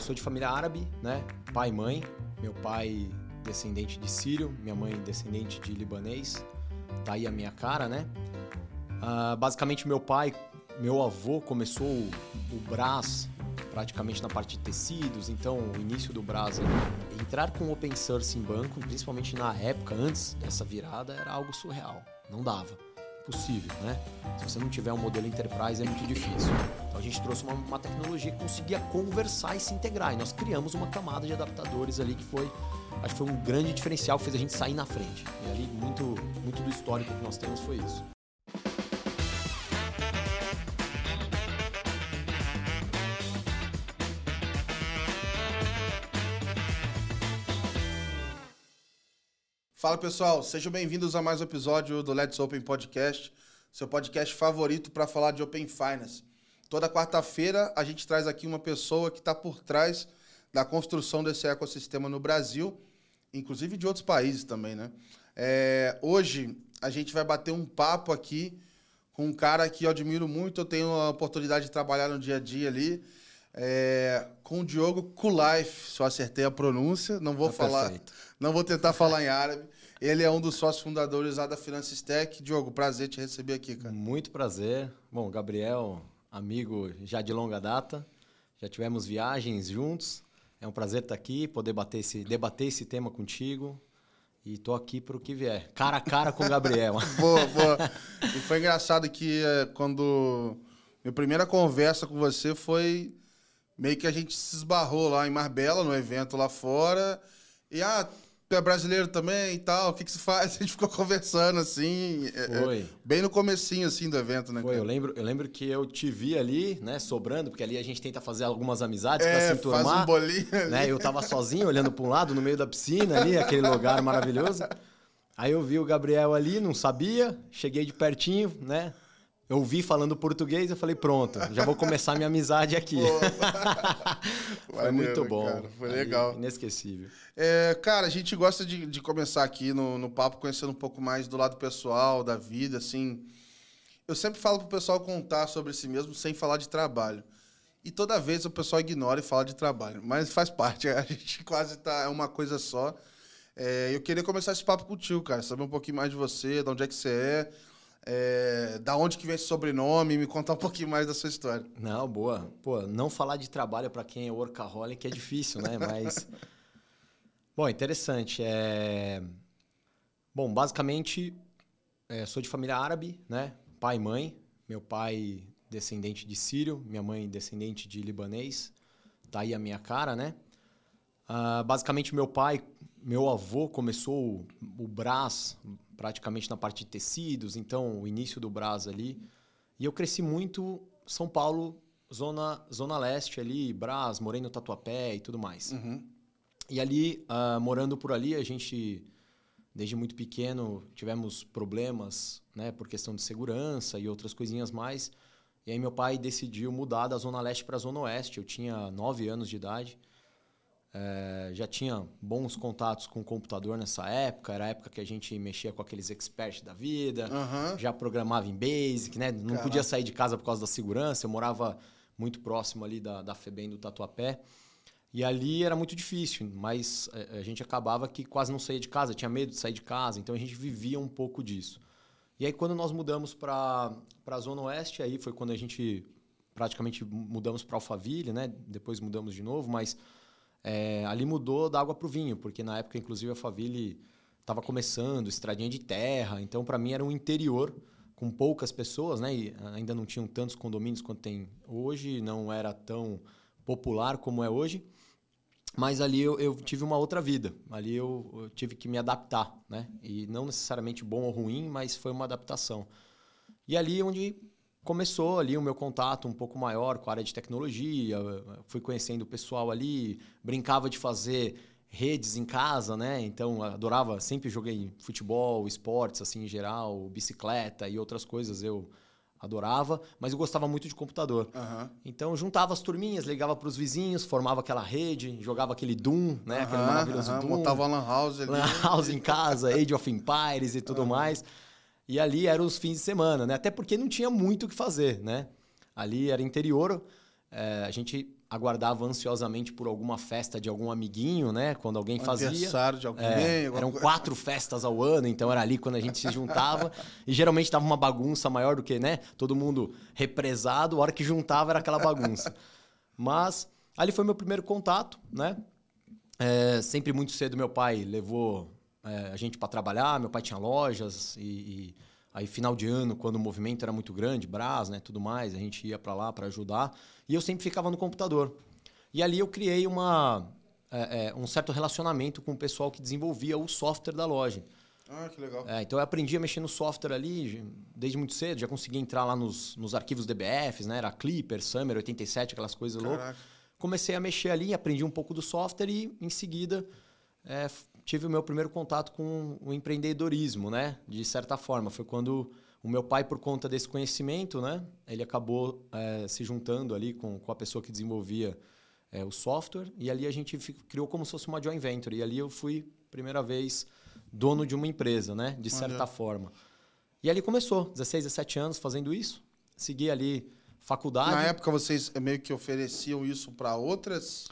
sou de família árabe, né? Pai e mãe. Meu pai descendente de sírio, minha mãe descendente de libanês. Tá aí a minha cara, né? Uh, basicamente, meu pai, meu avô começou o, o Brás praticamente na parte de tecidos, então o início do Brás. Entrar com open source em banco, principalmente na época, antes dessa virada, era algo surreal. Não dava possível, né? Se você não tiver um modelo enterprise é muito difícil. Então a gente trouxe uma, uma, tecnologia que conseguia conversar e se integrar. E nós criamos uma camada de adaptadores ali que foi, acho que foi um grande diferencial que fez a gente sair na frente. E ali muito, muito do histórico que nós temos foi isso. Fala pessoal, sejam bem-vindos a mais um episódio do Let's Open Podcast, seu podcast favorito para falar de Open Finance. Toda quarta-feira a gente traz aqui uma pessoa que está por trás da construção desse ecossistema no Brasil, inclusive de outros países também, né? É, hoje a gente vai bater um papo aqui com um cara que eu admiro muito, eu tenho a oportunidade de trabalhar no dia a dia ali, é, com o Diogo Kulife, se eu acertei a pronúncia, não vou tá falar, perfeito. não vou tentar falar em árabe. Ele é um dos sócios fundadores lá da Finances Tech. Diogo, prazer te receber aqui, cara. Muito prazer. Bom, Gabriel, amigo já de longa data, já tivemos viagens juntos. É um prazer estar aqui, poder bater esse, debater esse tema contigo. E tô aqui para o que vier. Cara a cara com o Gabriel. boa, boa. E foi engraçado que é, quando minha primeira conversa com você foi meio que a gente se esbarrou lá em Marbella, no evento lá fora. E, ah, é brasileiro também e tal, o que, que se faz? A gente ficou conversando, assim, é, é, Foi. É, bem no comecinho, assim, do evento, né? Foi, eu lembro, eu lembro que eu te vi ali, né, sobrando, porque ali a gente tenta fazer algumas amizades é, pra se enturmar. faz um bolinho né? Eu tava sozinho, olhando para um lado, no meio da piscina ali, aquele lugar maravilhoso. Aí eu vi o Gabriel ali, não sabia, cheguei de pertinho, né? Eu ouvi falando português, eu falei, pronto, já vou começar minha amizade aqui. foi muito bom. Cara, foi legal. Aí, inesquecível. É, cara, a gente gosta de, de começar aqui no, no papo conhecendo um pouco mais do lado pessoal, da vida, assim. Eu sempre falo pro pessoal contar sobre si mesmo sem falar de trabalho. E toda vez o pessoal ignora e fala de trabalho. Mas faz parte, a gente quase tá. É uma coisa só. É, eu queria começar esse papo contigo, cara. Saber um pouquinho mais de você, de onde é que você é é, da onde que vem esse sobrenome? Me contar um pouquinho mais da sua história. Não, boa. Pô, não falar de trabalho para quem é workaholic é difícil, né? Mas. Bom, interessante. É... Bom, basicamente, é, sou de família árabe, né? Pai e mãe. Meu pai descendente de sírio, minha mãe descendente de libanês. Tá aí a minha cara, né? Uh, basicamente, meu pai, meu avô começou o, o Brás praticamente na parte de tecidos, então o início do Brás ali. E eu cresci muito São Paulo, zona, zona leste ali, Brás, morei no Tatuapé e tudo mais. Uhum. E ali, uh, morando por ali, a gente, desde muito pequeno, tivemos problemas né, por questão de segurança e outras coisinhas mais. E aí meu pai decidiu mudar da zona leste para a zona oeste. Eu tinha nove anos de idade. É, já tinha bons contatos com o computador nessa época, era a época que a gente mexia com aqueles experts da vida, uhum. já programava em Basic, né? Não Caraca. podia sair de casa por causa da segurança, eu morava muito próximo ali da, da FEBEM do Tatuapé. E ali era muito difícil, mas é, a gente acabava que quase não saía de casa, tinha medo de sair de casa, então a gente vivia um pouco disso. E aí quando nós mudamos para a Zona Oeste, aí foi quando a gente praticamente mudamos para Alphaville, né? Depois mudamos de novo, mas é, ali mudou da água para o vinho, porque na época, inclusive, a Faville estava começando, estradinha de terra, então para mim era um interior com poucas pessoas, né? E ainda não tinham tantos condomínios quanto tem hoje, não era tão popular como é hoje. Mas ali eu, eu tive uma outra vida. Ali eu, eu, tive que me adaptar, né? E não necessariamente bom ou ruim, mas foi uma adaptação. E ali onde começou ali o meu contato um pouco maior com a área de tecnologia, fui conhecendo o pessoal ali, brincava de fazer redes em casa, né? Então adorava, sempre joguei futebol, esportes assim em geral, bicicleta e outras coisas eu adorava, mas eu gostava muito de computador. Uhum. Então juntava as turminhas, ligava para os vizinhos, formava aquela rede, jogava aquele Doom, né? Uhum, aquele maravilhoso uhum. Doom. Montava lan house ali. Lan house em casa, Age of Empires e tudo mais. E ali eram os fins de semana, né? Até porque não tinha muito o que fazer, né? Ali era interior, é, a gente aguardava ansiosamente por alguma festa de algum amiguinho, né? Quando alguém Um fazia. Aniversário de alguém. É, eram quatro festas ao ano, então era ali quando a gente se juntava. e geralmente dava uma bagunça maior do que, né? Todo mundo represado, a hora que juntava era aquela bagunça. Mas ali foi meu primeiro contato, né? É, sempre muito cedo meu pai levou a gente para trabalhar, meu pai tinha lojas e, e aí final de ano, quando o movimento era muito grande, Brás, né, tudo mais, a gente ia para lá para ajudar e eu sempre ficava no computador. E ali eu criei uma, é, é, um certo relacionamento com o pessoal que desenvolvia o software da loja. Ah, que legal. É, então eu aprendi a mexer no software ali desde muito cedo, já consegui entrar lá nos, nos arquivos DBFs, né? Era Clipper, Summer 87, aquelas coisas loucas. Caraca. Comecei a mexer ali, aprendi um pouco do software e em seguida é, tive o meu primeiro contato com o empreendedorismo, né? De certa forma, foi quando o meu pai, por conta desse conhecimento, né? Ele acabou é, se juntando ali com, com a pessoa que desenvolvia é, o software e ali a gente criou como se fosse uma joint venture e ali eu fui primeira vez dono de uma empresa, né? De certa Olha. forma. E ali começou, 16, 17 anos fazendo isso. Segui ali faculdade Na época vocês meio que ofereciam isso para outras,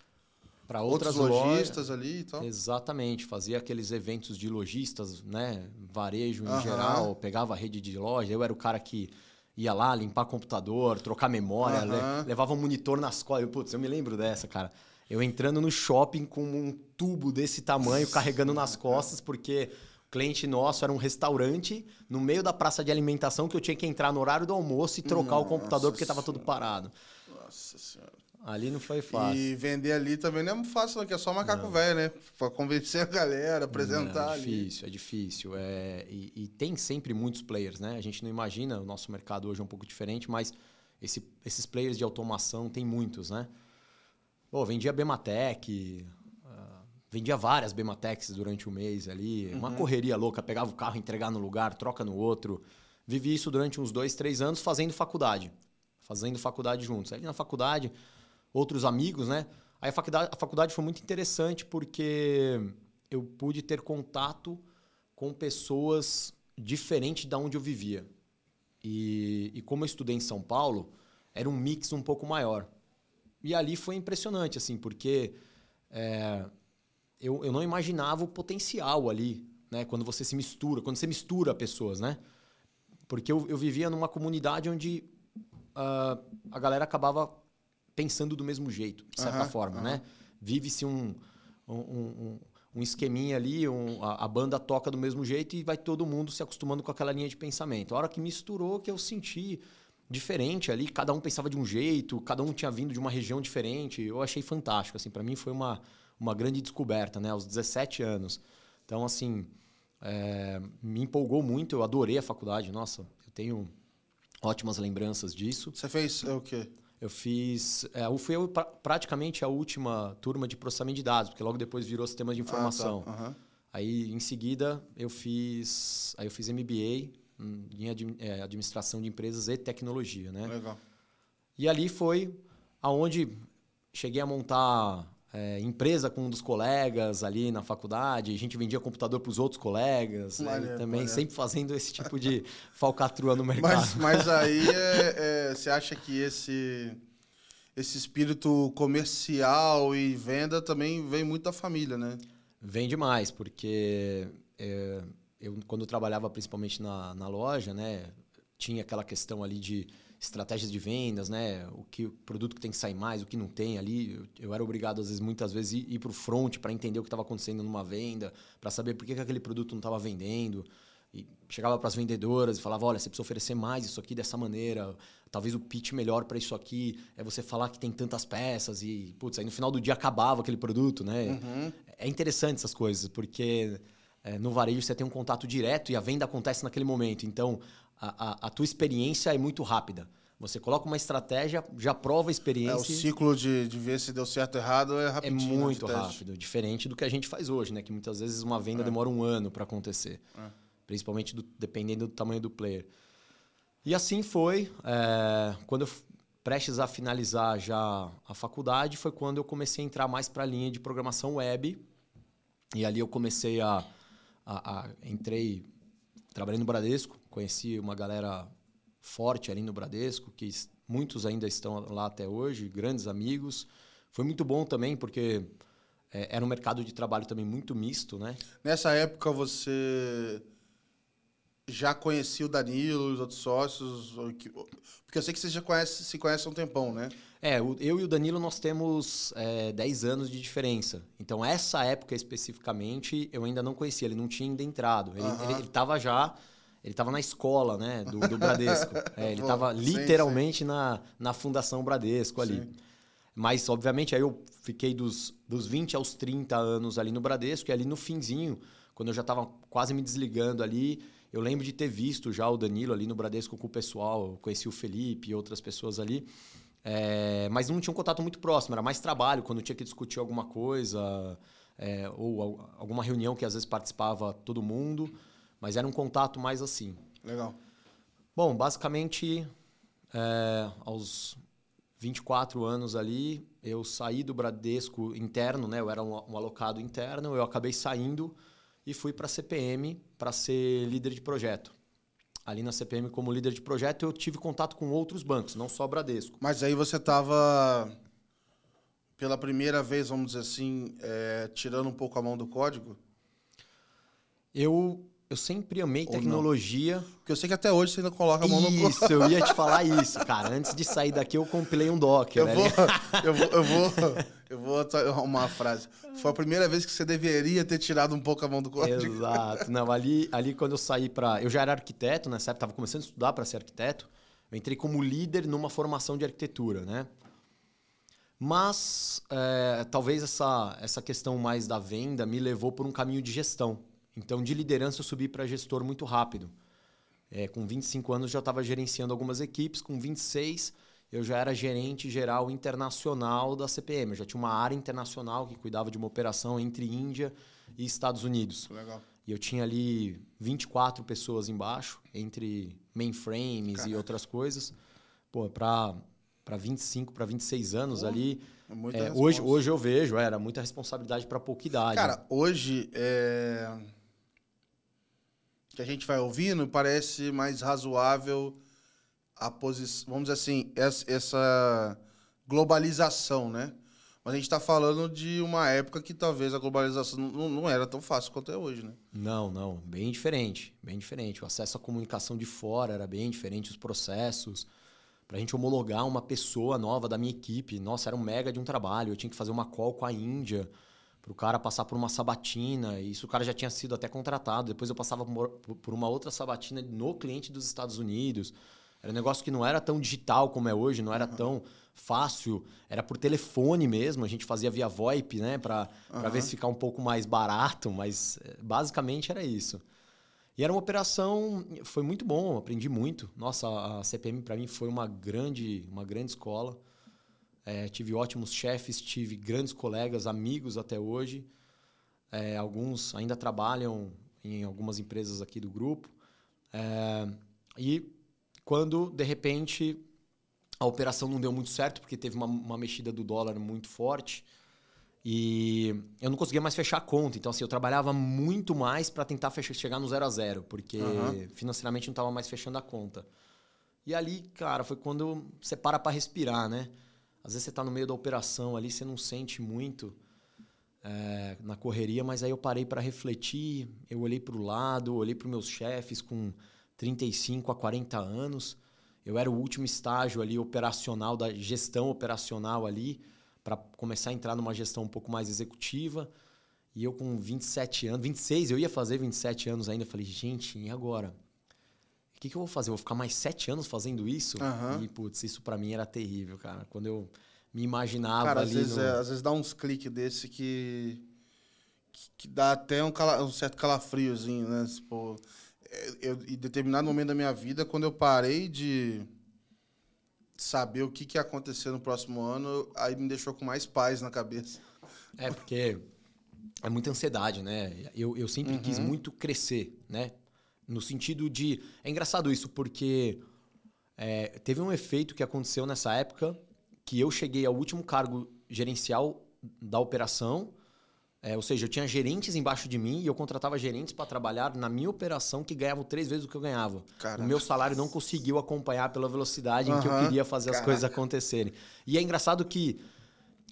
para outras lojas. lojistas ali e tal. Exatamente, fazia aqueles eventos de lojistas, né? Varejo em Aham. geral, pegava a rede de loja. Eu era o cara que ia lá limpar computador, trocar memória, Aham. le- levava um monitor nas costas. Eu, Putz, eu me lembro dessa, cara. Eu entrando no shopping com um tubo desse tamanho carregando nas costas, porque o cliente nosso era um restaurante no meio da praça de alimentação que eu tinha que entrar no horário do almoço e trocar o Nossa computador porque estava tudo parado. Nossa senhora. Ali não foi fácil. E vender ali também não é fácil, não, que é só macaco velho, né? Pra convencer a galera, apresentar é ali. difícil, é difícil. É, e, e tem sempre muitos players, né? A gente não imagina, o nosso mercado hoje é um pouco diferente, mas esse- esses players de automação tem muitos, né? Pô, vendia Bematec, ah, vendia várias Bematecs durante o mês ali, uma correria louca, pegava o carro, entregar no lugar, troca no outro. Vivi isso durante uns dois, três anos fazendo faculdade. Fazendo faculdade juntos. Aí na faculdade, outros amigos, né? Aí a faculdade, a faculdade foi muito interessante porque eu pude ter contato com pessoas diferentes da onde eu vivia. E, e como eu estudei em São Paulo, era um mix um pouco maior. E ali foi impressionante, assim, porque é, eu, eu não imaginava o potencial ali, né? Quando você se mistura, quando você mistura pessoas, né? Porque eu, eu vivia numa comunidade onde ah, a galera acabava pensando do mesmo jeito, de certa forma, né? Vive-se um, um, um, um esqueminha ali, a, a banda toca do mesmo jeito e vai todo mundo se acostumando com aquela linha de pensamento. A hora que misturou, que eu senti diferente ali, cada um pensava de um jeito, cada um tinha vindo de uma região diferente. Eu achei fantástico, assim, para mim foi uma, uma grande descoberta, né? Aos 17 anos. Então, assim, é, me empolgou muito, eu adorei a faculdade, nossa, eu tenho ótimas lembranças disso. Você fez o quê? Eu fiz. É, eu fui eu, pra- praticamente a última turma de processamento de dados, porque logo depois virou sistema de informação. Ah, tá. Aham. Aí, em seguida, eu fiz. Aí eu fiz MBA hum, em admi- é, administração de empresas e tecnologia, né? Legal. E ali foi aonde cheguei a montar é, empresa com um dos colegas ali na faculdade. A gente vendia computador para os outros colegas. né? Também maneiro. sempre fazendo esse tipo de falcatrua no mercado. Mas, mas aí é, é, você acha que esse, esse espírito comercial e venda também vem muito da família, né? Vem demais, porque é, eu, quando eu trabalhava principalmente na, na loja, né, tinha aquela questão ali de estratégias de vendas, né, o que o produto que tem que sair mais, o que não tem ali. Eu, eu era obrigado, às vezes, muitas vezes, ir, ir para o front para entender o que estava acontecendo numa venda, para saber por que, que aquele produto não estava vendendo. E chegava para as vendedoras e falava: olha, você precisa oferecer mais isso aqui dessa maneira. Talvez o pitch melhor para isso aqui é você falar que tem tantas peças e, putz, aí no final do dia acabava aquele produto, né? Uhum. É interessante essas coisas, porque é, no varejo você tem um contato direto e a venda acontece naquele momento. Então, a, a, a tua experiência é muito rápida. Você coloca uma estratégia, já prova a É, experiência. o ciclo de, de ver se deu certo ou errado é É rapidinho. né, muito rápido, diferente do que a gente faz hoje, né? Que muitas vezes uma venda É. demora um ano para acontecer, É. principalmente do- dependendo do tamanho do player. E assim foi. é, quando eu prestes a finalizar já a faculdade, foi quando eu comecei a entrar mais para a linha de programação web. E ali eu comecei a, a, a entrei trabalhei no Bradesco, conheci uma galera forte ali no Bradesco que muitos ainda estão lá até hoje, grandes amigos. Foi muito bom também, porque é, era um mercado de trabalho também muito misto, né? Nessa época você já conhecia o Danilo, os outros sócios? Porque eu sei que você já conhece, se conhece há um tempão, né? É, eu e o Danilo nós temos é, 10 anos de diferença. Então, essa época especificamente, eu ainda não conhecia, ele não tinha ainda entrado. Ele estava já. Ele estava na escola, né, do, do Bradesco. É, ele estava literalmente sim. Na, na Fundação Bradesco ali. Sim. Mas, obviamente, aí eu fiquei dos, dos 20 aos 30 anos ali no Bradesco, e ali no finzinho, quando eu já estava quase me desligando ali, eu lembro de ter visto já o Danilo ali no Bradesco com o pessoal, conheci o Felipe e outras pessoas ali. É, mas não tinha um contato muito próximo, era mais trabalho, quando tinha que discutir alguma coisa, é, ou alguma reunião que às vezes participava todo mundo, mas era um contato mais assim. Legal. Bom, basicamente, é, aos 24 anos ali, eu saí do Bradesco interno, né? Eu era um, um alocado interno, eu acabei saindo e fui para a CPM para ser líder de projeto. Ali na CPM, como líder de projeto, eu tive contato com outros bancos, não só Bradesco. Mas aí você estava, pela primeira vez, vamos dizer assim, é, tirando um pouco a mão do código? Eu eu sempre amei tecnologia. Porque eu sei que até hoje você ainda coloca a mão isso, no Isso, eu ia te falar isso, cara. Antes de sair daqui, eu compilei um Docker. Eu, né? vou, eu vou, eu vou, eu vou arrumar uma frase. Foi a primeira vez que você deveria ter tirado um pouco a mão do código. Exato. Não, ali, ali quando eu saí para. Eu já era arquiteto nessa época, estava começando a estudar para ser arquiteto. Eu entrei como líder numa formação de arquitetura, né? Mas é, talvez essa, essa questão mais da venda me levou por um caminho de gestão. Então, de liderança, eu subi para gestor muito rápido. É, com 25 anos, já estava gerenciando algumas equipes. Com 26, eu já era gerente geral internacional da CPM. Eu já tinha uma área internacional que cuidava de uma operação entre Índia e Estados Unidos. Legal. E eu tinha ali 24 pessoas embaixo, entre mainframes Caraca. e outras coisas. Pô, para para 25, para 26 anos Pô, ali. É hoje, hoje eu vejo, era muita responsabilidade para pouca idade. Cara, hoje é que a gente vai ouvindo, parece mais razoável a posição, vamos dizer assim, essa globalização, né? Mas a gente está falando de uma época que talvez a globalização não, não, era tão fácil quanto é hoje, né? Não, não. Bem diferente. Bem diferente. O acesso à comunicação de fora era bem diferente, os processos. Para a gente homologar uma pessoa nova da minha equipe, nossa, era um mega de um trabalho. Eu tinha que fazer uma call com a Índia para o cara passar por uma sabatina. E isso o cara já tinha sido até contratado. Depois eu passava por uma outra sabatina no cliente dos Estados Unidos. Era um negócio que não era tão digital como é hoje, não era uhum. tão fácil. Era por telefone mesmo, a gente fazia via VoIP, né? Para uhum. ver se ficar um pouco mais barato, mas eh, basicamente era isso. E era uma operação, foi muito bom, aprendi muito. Nossa, a CPM para mim foi uma grande, uma grande escola. É, tive ótimos chefes, tive grandes colegas, amigos até hoje. É, alguns ainda trabalham em algumas empresas aqui do grupo. É, e quando, de repente, a operação não deu muito certo, porque teve uma, uma mexida do dólar muito forte, e eu não conseguia mais fechar a conta. Então, assim, eu trabalhava muito mais para tentar fechar, chegar no zero a zero, porque uhum. financeiramente não estava mais fechando a conta. E ali, cara, foi quando você para para respirar, né? Às vezes você está no meio da operação ali, você não sente muito é, na correria, mas aí eu parei para refletir, eu olhei para o lado, olhei para meus chefes com 35 a 40 anos. Eu era o último estágio ali operacional, da gestão operacional ali, para começar a entrar numa gestão um pouco mais executiva. E eu com 27 anos, 26, eu ia fazer 27 anos ainda. Falei, gente, e agora? O que, que eu vou fazer? Eu vou ficar mais sete anos fazendo isso? Uhum. E, putz, isso para mim era terrível, cara. Quando eu me imaginava cara, ali. Às vezes, no... é, às vezes dá uns cliques desse que, que, que, dá até um, cala, um certo calafriozinho, né? Tipo, eu, em determinado momento da minha vida, quando eu parei de saber o que, que ia acontecer no próximo ano, aí me deixou com mais paz na cabeça. É, porque é muita ansiedade, né? Eu, eu sempre uhum. quis muito crescer, né? No sentido de. É engraçado isso, porque é, teve um efeito que aconteceu nessa época que eu cheguei ao último cargo gerencial da operação É, ou seja, eu tinha gerentes embaixo de mim e eu contratava gerentes para trabalhar na minha operação que ganhavam três vezes o que eu ganhava. Caraca. O meu salário não conseguiu acompanhar pela velocidade em que eu queria fazer as Caraca. coisas acontecerem. E é engraçado que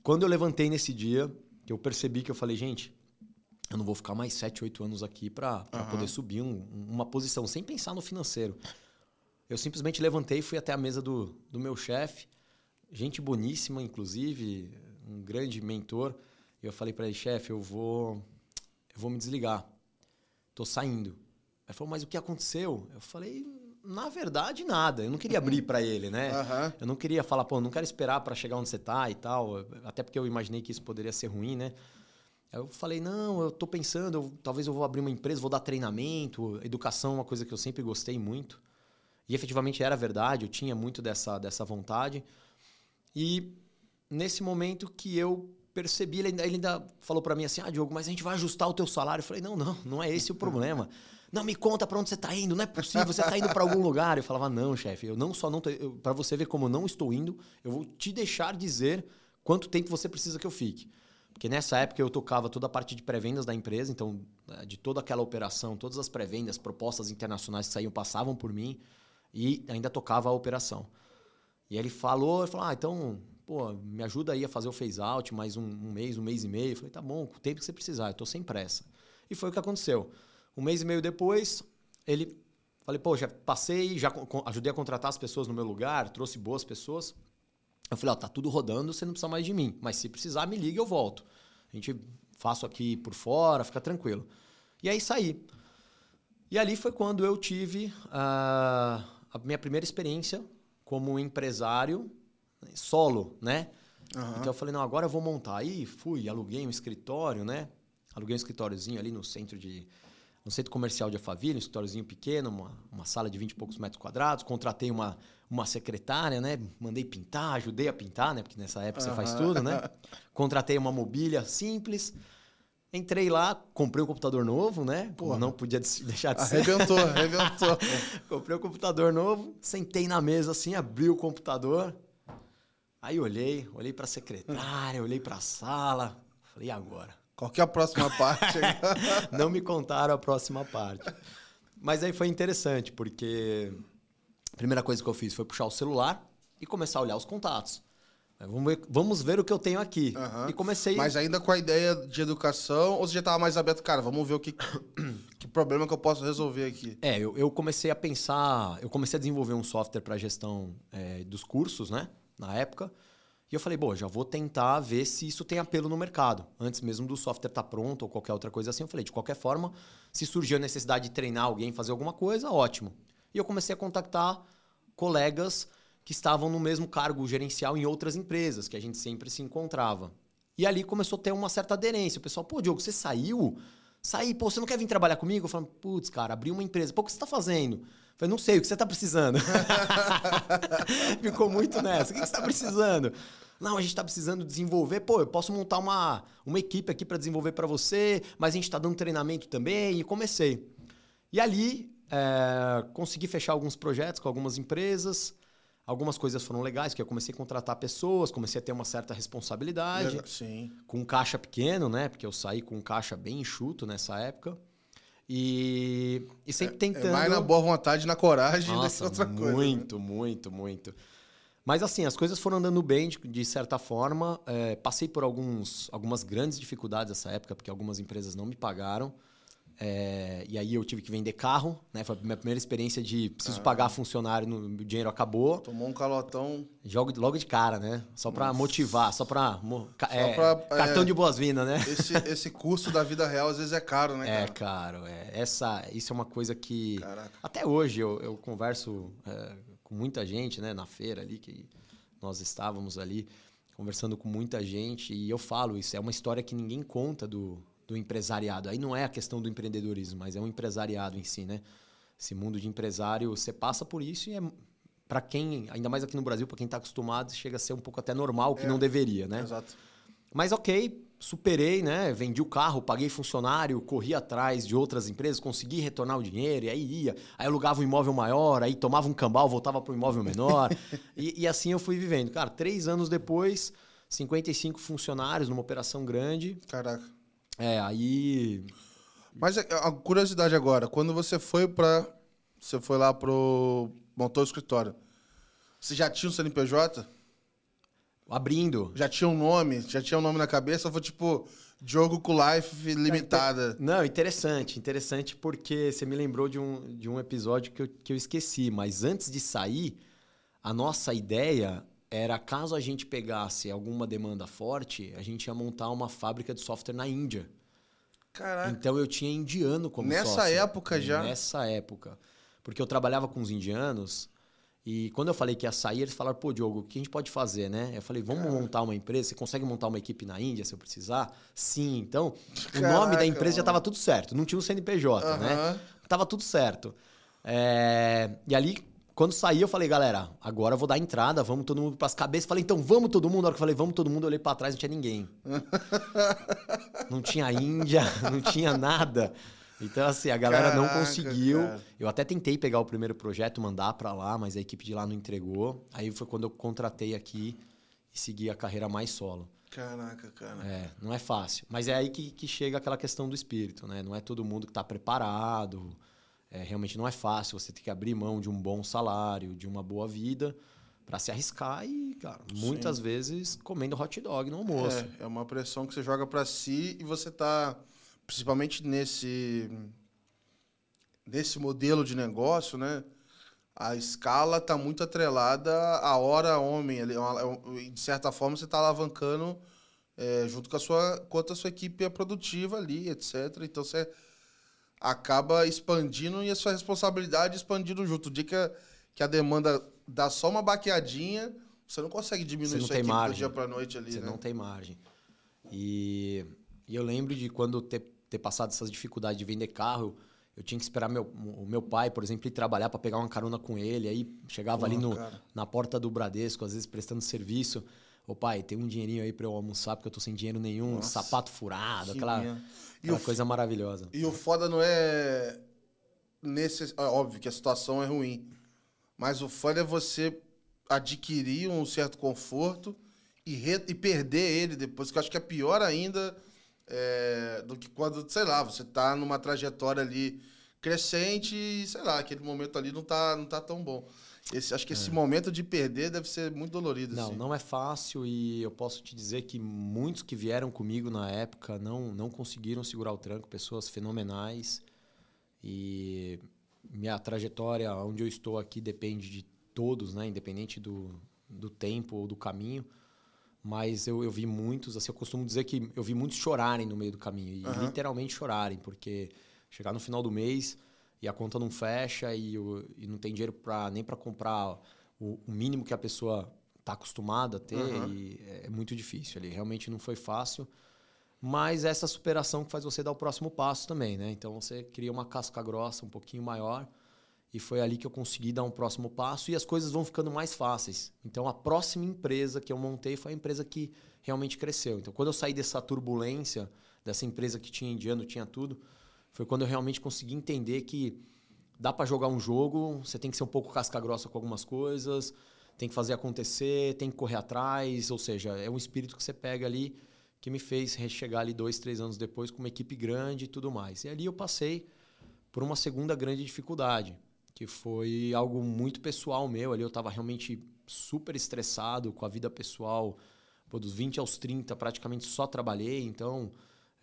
quando eu levantei nesse dia, eu percebi que eu falei, gente, eu não vou ficar mais sete, oito anos aqui para Aham. poder subir um- uma posição sem pensar no financeiro. Eu simplesmente levantei e fui até a mesa do, do meu chefe, gente boníssima, inclusive, um grande mentor. E eu falei para ele, chefe, eu vou, eu vou me desligar. Tô saindo. Ele falou, mas o que aconteceu? Eu falei, na verdade, nada. Eu não queria abrir para ele, né? Aham. Eu não queria falar, pô, não quero esperar para chegar onde você tá e tal. Até porque eu imaginei que isso poderia ser ruim, né? Aí Eu falei, não, eu tô pensando, eu- talvez eu vou abrir uma empresa, vou dar treinamento. Educação é uma coisa que eu sempre gostei muito. E efetivamente era verdade, eu tinha muito dessa, dessa vontade. E nesse momento que eu percebi, ele ainda, ele ainda falou para mim assim: Ah, Diogo, mas a gente vai ajustar o teu salário. Eu falei: Não, não, não é esse o problema. Não, me conta para onde você tá indo, não é possível, você tá indo para algum lugar. Eu falava: Não, chefe, eu não só não. Para você ver como eu não estou indo, eu vou te deixar dizer quanto tempo você precisa que eu fique. Porque nessa época eu tocava toda a parte de pré-vendas da empresa, então eh, de toda aquela operação, todas as pré-vendas, propostas internacionais que saíam passavam por mim e ainda tocava a operação. E ele falou, eu ah, então, pô, me ajuda aí a fazer o phase out mais um, um mês, um mês e meio. Eu falei, tá bom, o tempo que você precisar, eu tô sem pressa. E foi o que aconteceu. Um mês e meio depois, ele, falei, pô, já passei, já ajudei a contratar as pessoas no meu lugar, trouxe boas pessoas. Eu falei, ó, tá tudo rodando, você não precisa mais de mim. Mas se precisar, me liga e eu volto. A gente faço aqui por fora, fica tranquilo. E aí saí. E ali foi quando eu tive ah, a minha primeira experiência como empresário solo, né? Aham. Então eu falei, não, agora eu vou montar. Aí fui, aluguei um escritório, né? Aluguei um escritóriozinho ali no centro de. No centro comercial de Alphaville, um escritóriozinho pequeno, uma, uma sala de 20 e poucos metros quadrados. Contratei uma, uma secretária, né? Mandei pintar, ajudei a pintar, né? Porque nessa época você faz tudo, né? Contratei uma mobília simples. Entrei lá, comprei um computador novo, né? Porra. não podia deixar de ser. Arrebentou, arrebentou. Comprei um computador novo, sentei na mesa assim, abri o computador. Aí olhei, olhei pra secretária, olhei pra sala. Falei, e agora? Qual que é a próxima parte? Não me contaram a próxima parte. Mas aí foi interessante, porque a primeira coisa que eu fiz foi puxar o celular e começar a olhar os contatos. Vamos ver, vamos ver o que eu tenho aqui. Aham. E comecei. Mas ainda com a ideia de educação, ou você já tava mais aberto? Cara, vamos ver o que, que problema que eu posso resolver aqui. É, eu, eu comecei a pensar, eu comecei a desenvolver um software para gestão é, dos cursos, né? Na época. E eu falei, bom, já vou tentar ver se isso tem apelo no mercado. Antes mesmo do software estar pronto ou qualquer outra coisa assim. Eu falei, de qualquer forma, se surgir a necessidade de treinar alguém, fazer alguma coisa, ótimo. E eu comecei a contactar colegas que estavam no mesmo cargo gerencial em outras empresas, que a gente sempre se encontrava. E ali começou a ter uma certa aderência. O pessoal, pô, Diogo, você saiu? Saí, pô, você não quer vir trabalhar comigo? Eu falei, putz, cara, abri uma empresa. Pô, o que você tá fazendo? Eu falei, não sei, o que você tá precisando? Ficou muito nessa. O que você tá precisando? Não, a gente tá precisando desenvolver. Pô, eu posso montar uma, uma equipe aqui para desenvolver para você, mas a gente tá dando treinamento também. E comecei. E ali, é, consegui fechar alguns projetos com algumas empresas. Algumas coisas foram legais, que eu comecei a contratar pessoas, comecei a ter uma certa responsabilidade Sim. com um caixa pequeno, né? Porque eu saí com um caixa bem enxuto nessa época. E, e sempre É tentando. mais na boa vontade na coragem Nossa, outra coisa. né? muito, muito, muito. Mas assim, as coisas foram andando bem de, de certa forma. É, passei por alguns, algumas grandes dificuldades nessa época, porque algumas empresas não me pagaram. É, e aí eu tive que vender carro, né? Foi a minha primeira experiência de preciso pagar funcionário, no, o dinheiro acabou. Tomou um calotão. Jogo logo de cara, né? Só pra motivar, só ca- é, pra, cartão é, de boas-vindas, né? Esse, esse custo da vida real às vezes é caro, né, É, cara? caro. É, essa, isso é uma coisa que. Caraca. Até hoje eu, eu converso é, com muita gente, né? Na feira ali, que nós estávamos ali, conversando com muita gente, e eu falo isso. É uma história que ninguém conta do, do empresariado. Aí não é a questão do empreendedorismo, mas é o empresariado em si, né? Esse mundo de empresário, você passa por isso e é. Para quem, ainda mais aqui no Brasil, para quem está acostumado, chega a ser um pouco até normal, o que É. não deveria, né? Exato. Mas ok, superei, né? Vendi o carro, paguei funcionário, corri atrás de outras empresas, consegui retornar o dinheiro, e aí ia. Aí alugava um imóvel maior, aí tomava um cambal, voltava para um imóvel menor. e, e assim eu fui vivendo. Cara, três anos depois, 55 funcionários numa operação grande. Caraca. É, aí. Mas é, a curiosidade agora, quando você foi para Você foi lá pro. montou o escritório. Você já tinha um CNPJ? Abrindo. Já tinha um nome? Já tinha um nome na cabeça? Foi tipo. Jogo com Life limitada. Não, interessante, interessante porque você me lembrou de um, de um episódio que eu, que eu esqueci, mas antes de sair, a nossa ideia era caso a gente pegasse alguma demanda forte, a gente ia montar uma fábrica de software na Índia. Caraca. Então eu tinha indiano como Nessa sócio. época já? Nessa época. Porque eu trabalhava com os indianos e quando eu falei que ia sair, eles falaram, pô, Diogo, o que a gente pode fazer, né? Eu falei, vamos montar uma empresa? Você consegue montar uma equipe na Índia se eu precisar? Sim. Então, o nome Caraca, da empresa já mano. estava tudo certo. Não tinha um CNPJ, né? Aham. Tava tudo certo. É, E ali, quando saí, eu falei, galera, agora eu vou dar entrada, vamos todo mundo pras cabeças. Falei, então vamos todo mundo. Na hora que eu falei, vamos todo mundo, eu olhei pra trás, não tinha ninguém. não tinha Índia, não tinha nada. Então, assim, a galera não Caraca, conseguiu. cara. Eu até tentei pegar o primeiro projeto, mandar pra lá, mas a equipe de lá não entregou. Aí foi quando eu contratei aqui e segui a carreira mais solo. Caraca, cara. É, não é fácil. Mas é aí que, que chega aquela questão do espírito, né? Não é todo mundo que está preparado. É, realmente não é fácil. Você tem que abrir mão de um bom salário, de uma boa vida, para se arriscar e, cara, muitas vezes comendo hot dog no almoço. É, é uma pressão que você joga pra si e você tá, principalmente nesse nesse modelo de negócio, né? A escala tá muito atrelada à hora homem. é é De certa forma, você tá alavancando é, junto com a sua, quanto a sua equipe é produtiva ali, etc. Então você acaba expandindo e a sua responsabilidade expandindo junto. O dia que a, que a demanda dá só uma baqueadinha, você não consegue diminuir Você não sua tem equipe do margem. dia pra noite ali, Você né? não tem margem. E, e eu lembro de quando ter, ter passado essas dificuldades de vender carro, eu tinha que esperar meu, o meu pai, por exemplo, ir trabalhar para pegar uma carona com ele. Aí chegava ali no, cara. na porta do Bradesco, às vezes prestando serviço. Ô pai, tem um dinheirinho aí para eu almoçar, porque eu tô sem dinheiro nenhum, Nossa, sapato furado, que aquela, aquela coisa maravilhosa. E o foda não é. Nesse, é óbvio que a situação é ruim. Mas o foda é você adquirir um certo conforto e, re- e perder ele depois, que eu acho que é pior ainda é, do que quando, sei lá, você tá numa trajetória ali crescente e, sei lá, aquele momento ali não tá, não tá tão bom. Esse, acho que esse momento de perder deve ser muito dolorido. Não, assim. não é fácil e eu posso te dizer que muitos que vieram comigo na época não, não conseguiram segurar o tranco, pessoas fenomenais. E minha trajetória, onde eu estou aqui, depende de todos, né? independente do, do tempo ou do caminho. Mas eu, eu vi muitos, assim, eu costumo dizer que eu vi muitos chorarem no meio do caminho, e Aham. literalmente chorarem, porque chegar no final do mês e a conta não fecha e, o- e não tem dinheiro pra, nem para comprar o, o mínimo que a pessoa está acostumada a ter, Aham. e é, é muito difícil ali. Realmente não foi fácil. Mas essa superação que faz você dar o próximo passo também, né? Então você cria uma casca grossa um pouquinho maior e foi ali que eu consegui dar um próximo passo e as coisas vão ficando mais fáceis. Então a próxima empresa que eu montei foi a empresa que realmente cresceu. Então quando eu saí dessa turbulência, dessa empresa que tinha indiano, tinha tudo, foi quando eu realmente consegui entender que dá para jogar um jogo, você tem que ser um pouco casca grossa com algumas coisas, tem que fazer acontecer, tem que correr atrás, ou seja, é um espírito que você pega ali que me fez chegar ali dois, três anos depois com uma equipe grande e tudo mais. E ali eu passei por uma segunda grande dificuldade, que foi algo muito pessoal meu. Ali eu estava realmente super estressado com a vida pessoal. Pô, dos 20 aos 30 praticamente só trabalhei, então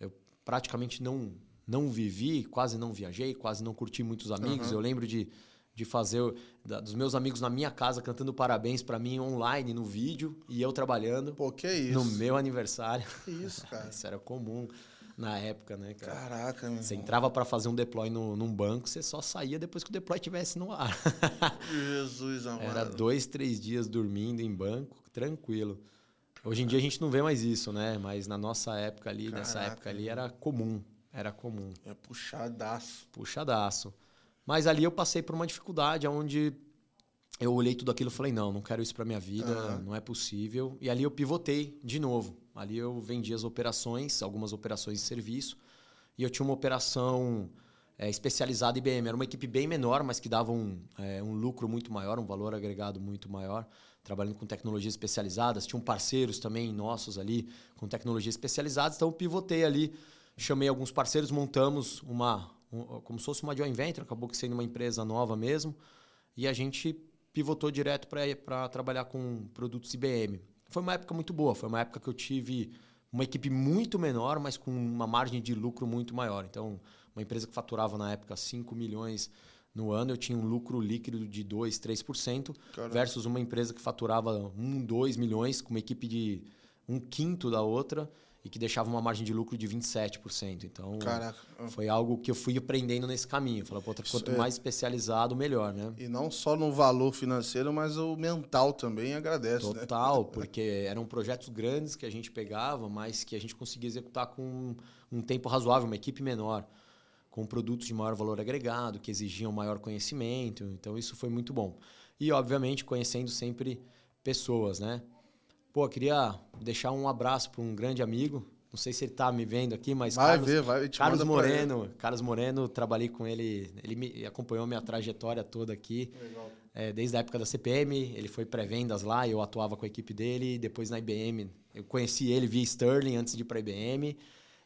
eu praticamente não não vivi, quase não viajei, quase não curti muitos amigos. Aham. Eu lembro de, de fazer da- dos meus amigos na minha casa cantando parabéns para mim online no vídeo e eu trabalhando Pô, que isso? no meu aniversário. Que isso, cara? Isso era comum na época, né, cara? Caraca, meu Você entrava para fazer um deploy no, num banco, você só saía depois que o deploy estivesse no ar. Jesus amado. Era dois, três dias dormindo em banco, tranquilo. Hoje em dia a gente não vê mais isso, né? Mas na nossa época ali, nessa Caraca, época ali, era comum. Era comum. É puxadaço. Puxadaço. Mas ali eu passei por uma dificuldade onde eu olhei tudo aquilo e falei, não, não quero isso para minha vida, Aham. não é possível. E ali eu pivotei de novo. Ali eu vendi as operações, algumas operações de serviço, e eu tinha uma operação é, especializada IBM. Era uma equipe bem menor, mas que dava um, é, um lucro muito maior, um valor agregado muito maior, trabalhando com tecnologias especializadas. Tinham parceiros também nossos ali com tecnologias especializadas, então eu pivotei ali chamei alguns parceiros, montamos uma, um, como se fosse uma joint venture, acabou que sendo uma empresa nova mesmo, e a gente pivotou direto para trabalhar com produtos IBM. Foi uma época muito boa, foi uma época que eu tive uma equipe muito menor, mas com uma margem de lucro muito maior. Então, uma empresa que faturava na época 5 milhões no ano, eu tinha um lucro líquido de 2, 3%, Caramba. versus uma empresa que faturava 1, 2 milhões, com uma equipe de um quinto da outra e que deixava uma margem de lucro de 27%. Então, Caraca. foi algo que eu fui aprendendo nesse caminho. Falei, pô, quanto é... mais especializado, melhor, né? E não só no valor financeiro, mas o mental também agradece, né? Total, né? porque eram projetos grandes que a gente pegava, mas que a gente conseguia executar com um tempo razoável, uma equipe menor, com produtos de maior valor agregado, que exigiam maior conhecimento. Então, isso foi muito bom. E, obviamente, conhecendo sempre pessoas, né? Pô, queria deixar um abraço para um grande amigo. Não sei se ele está me vendo aqui, mas vai Carlos, ver, vai, Carlos Moreno, Carlos Moreno, trabalhei com ele, ele me acompanhou minha trajetória toda aqui. É, desde a época da CPM, ele foi pré-vendas lá, eu atuava com a equipe dele, depois na IBM, eu conheci ele via Sterling antes de ir para a IBM,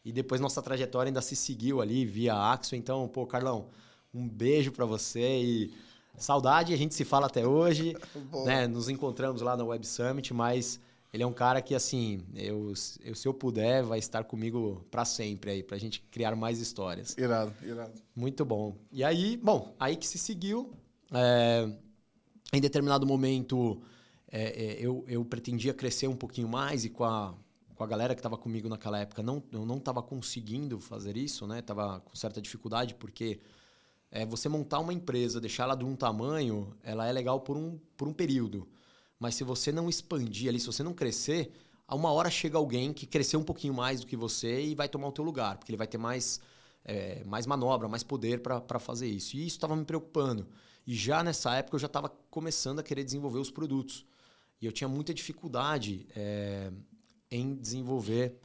e depois nossa trajetória ainda se seguiu ali via Axo. Então, pô, Carlão, um beijo para você e saudade, a gente se fala até hoje, né? Nos encontramos lá na Web Summit, mas ele é um cara que, assim, eu, eu se eu puder, vai estar comigo para sempre aí, pra gente criar mais histórias. Irado, irado. Muito bom. E aí, bom, aí que se seguiu. É, em determinado momento, é, é, eu, eu pretendia crescer um pouquinho mais e com a, com a galera que estava comigo naquela época, não, eu não estava conseguindo fazer isso, né? Tava com certa dificuldade, porque é, você montar uma empresa, deixar ela de um tamanho, ela é legal por um, por um período. Mas se você não expandir ali, se você não crescer, a uma hora chega alguém que cresceu um pouquinho mais do que você e vai tomar o teu lugar, porque ele vai ter mais, é, mais manobra, mais poder para fazer isso. E isso estava me preocupando. E já nessa época eu já estava começando a querer desenvolver os produtos. E eu tinha muita dificuldade é, em desenvolver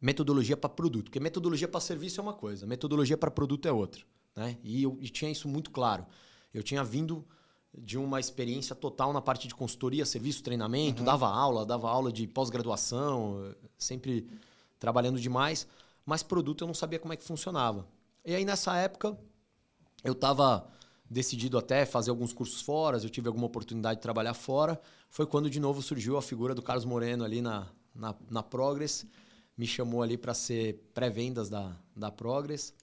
metodologia para produto. Porque metodologia para serviço é uma coisa, metodologia para produto é outra. Né? E eu e tinha isso muito claro. Eu tinha vindo de uma experiência total na parte de consultoria, serviço, treinamento, uhum. dava aula, dava aula de pós-graduação, sempre trabalhando demais, mas produto eu não sabia como é que funcionava. E aí nessa época eu estava decidido até fazer alguns cursos fora, eu tive alguma oportunidade de trabalhar fora. Foi quando de novo surgiu a figura do Carlos Moreno ali na, na, na Progress, me chamou ali para ser pré-vendas da, da Progress.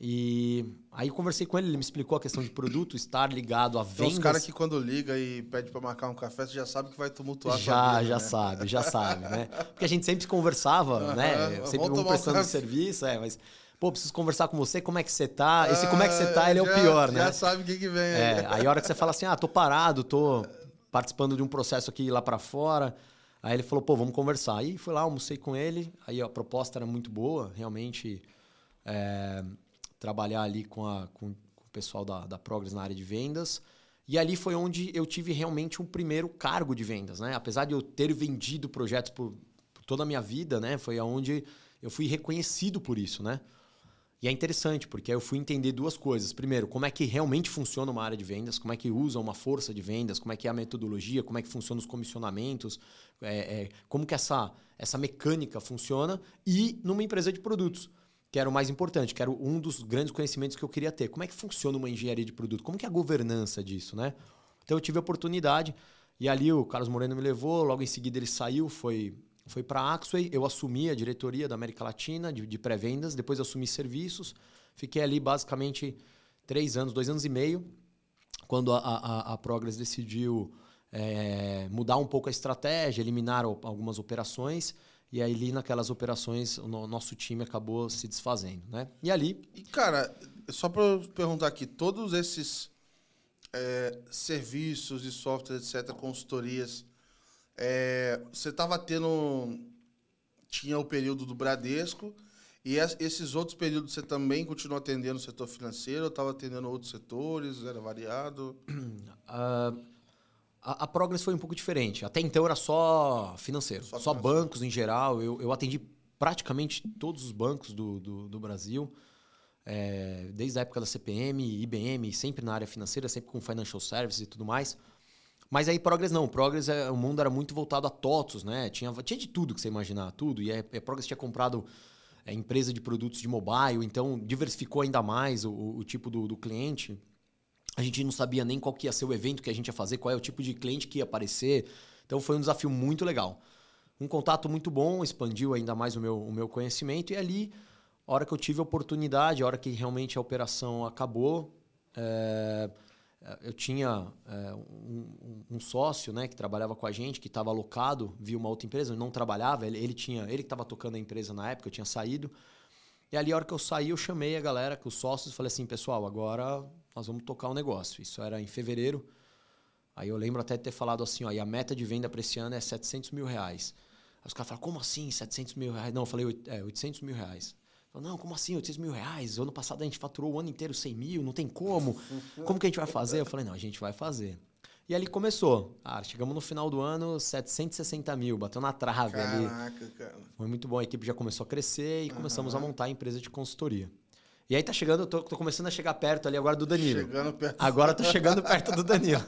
E aí eu conversei com ele, ele me explicou a questão de produto, estar ligado a vendas. Tem os caras que quando liga e pede para marcar um café, você já sabe que vai tumultuar Já, vida, já né? sabe, já sabe, né? Porque a gente sempre conversava, uh -huh, né? Sempre um prestando um serviço, é, mas pô, preciso conversar com você, como é que você tá? Esse como é que você tá, ele é, o pior, né? Já sabe o que, que vem. É, aí a hora que você fala assim, ah, tô parado, tô participando de um processo aqui lá para fora. Aí ele falou, pô, vamos conversar. Aí fui lá, almocei com ele, aí a proposta era muito boa, realmente. É, trabalhar ali com, a, com, com o pessoal da, da Progress na área de vendas. E ali foi onde eu tive realmente um primeiro cargo de vendas, né? Apesar de eu ter vendido projetos por, por toda a minha vida, né? Foi aonde eu fui reconhecido por isso, né? E é interessante, porque eu fui entender duas coisas. Primeiro, como é que realmente funciona uma área de vendas, como é que usa uma força de vendas, como é que é a metodologia, como é que funciona os comissionamentos, é, é, como que essa, essa mecânica funciona, e numa empresa de produtos que era o mais importante, que era um dos grandes conhecimentos que eu queria ter. Como é que funciona uma engenharia de produto? Como que é a governança disso, né? Então eu tive a oportunidade e ali o Carlos Moreno me levou, logo em seguida ele saiu, foi foi para a Axway, eu assumi a diretoria da América Latina de, de pré-vendas, depois assumi serviços, fiquei ali basicamente três anos, dois anos e meio, quando a, a, a Progress decidiu é, mudar um pouco a estratégia, eliminar algumas operações e aí, ali naquelas operações, o nosso time acabou se desfazendo, né? E ali... E, cara, só para perguntar aqui, todos esses é, serviços e softwares, etc., consultorias, é, você estava tendo... Tinha o período do Bradesco, e esses outros períodos você também continuou atendendo o setor financeiro ou estava atendendo outros setores? Era variado? Uh, a, a, Progress foi um pouco diferente. Até então era só financeiro, só, só bancos em geral. Eu, eu atendi praticamente todos os bancos do, do, do Brasil, é, desde a época da CPM, IBM, sempre na área financeira, sempre com financial services e tudo mais. Mas aí Progress não, Progress é, o mundo era muito voltado a TOTOS, né? Tinha, tinha de tudo que você imaginar, tudo. E a, a Progress tinha comprado é, empresa de produtos de mobile, então diversificou ainda mais o, o tipo do, do, cliente. A gente não sabia nem qual que ia ser o evento que a gente ia fazer, qual é o tipo de cliente que ia aparecer. Então foi um desafio muito legal. Um contato muito bom, expandiu ainda mais o meu, o meu conhecimento, e ali, a hora que eu tive a oportunidade, a hora que realmente a operação acabou, é, eu tinha é, um, um, sócio né, que trabalhava com a gente, que estava alocado, via uma outra empresa, não trabalhava, ele, ele tinha, ele que estava tocando a empresa na época, eu tinha saído. E ali, a hora que eu saí, eu chamei a galera, com os sócios, falei assim, pessoal, agora nós vamos tocar o um negócio. Isso era em fevereiro. Aí eu lembro até de ter falado assim, ó, e a meta de venda para esse ano é 700 mil reais. Aí os caras falaram, como assim 700 mil reais? Não, eu falei, é, 800 mil reais. Falei, não, como assim 800 mil reais? Ano passado a gente faturou o ano inteiro 100 mil, não tem como. Como que a gente vai fazer? Eu falei, não, a gente vai fazer. E ali começou. Ah, chegamos no final do ano, 760 mil, bateu na trave Caraca, ali. cara. Foi muito bom, a equipe já começou a crescer e uhum. começamos a montar a empresa de consultoria. E aí tá chegando, tô, tô, começando a chegar perto ali agora do Danilo. Chegando perto. Agora tô chegando perto do Danilo.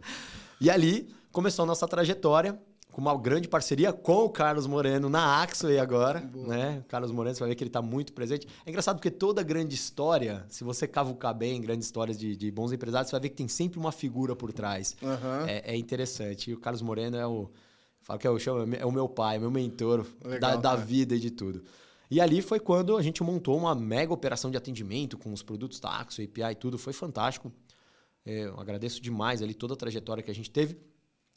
e ali começou a nossa trajetória com uma grande parceria com o Carlos Moreno na Axway agora, Boa. né? O Carlos Moreno, você vai ver que ele está muito presente. É engraçado porque toda grande história, se você cavucar bem grandes histórias de, de bons empresários, você vai ver que tem sempre uma figura por trás. Uhum. É, é, interessante. E o Carlos Moreno é o... Falo que é o, é o meu pai, é o meu mentor Legal, da, da vida e de tudo. E ali foi quando a gente montou uma mega operação de atendimento com os produtos Axway, API e tudo. Foi fantástico. É, eu agradeço demais ali toda a trajetória que a gente teve.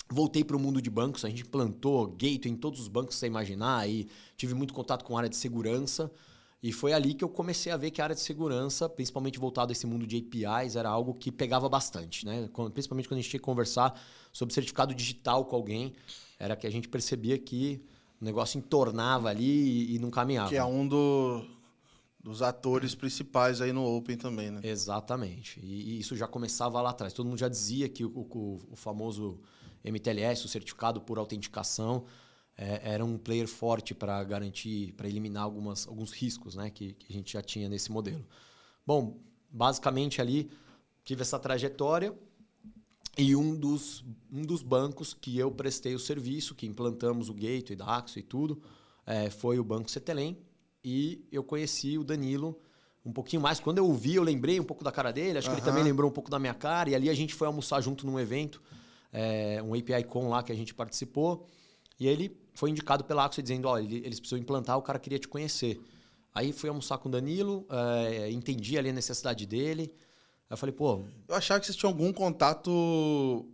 Voltei para o mundo de bancos, a gente plantou gateway em todos os bancos você imaginar e tive muito contato com a área de segurança. E foi ali que eu comecei a ver que a área de segurança, principalmente voltado a esse mundo de APIs, era algo que pegava bastante, né? Principalmente quando a gente tinha que conversar sobre certificado digital com alguém, era que a gente percebia que o negócio entornava ali e, não caminhava. Que é um do, dos atores principais aí no Open também, né? Exatamente. E, e, isso já começava lá atrás. Todo mundo já dizia que o, o, o famoso MTLS, o certificado por autenticação, é, era um player forte para garantir, para eliminar algumas, alguns riscos né, que, que a gente já tinha nesse modelo. Bom, basicamente ali tive essa trajetória e um dos, um dos bancos que eu prestei o serviço, que implantamos o gateway da Axo e tudo, é, foi o Banco Cetelem. E eu conheci o Danilo um pouquinho mais. Quando eu o vi, eu lembrei um pouco da cara dele. Acho uhum. que ele também lembrou um pouco da minha cara. E ali a gente foi almoçar junto num evento é, um API Com lá que a gente participou. E ele foi indicado pela Axo dizendo: olha, eles precisam implantar, o cara queria te conhecer. Aí fui almoçar com o Danilo, é, entendi ali a necessidade dele. Aí eu falei, pô. Eu achava que vocês tinham algum contato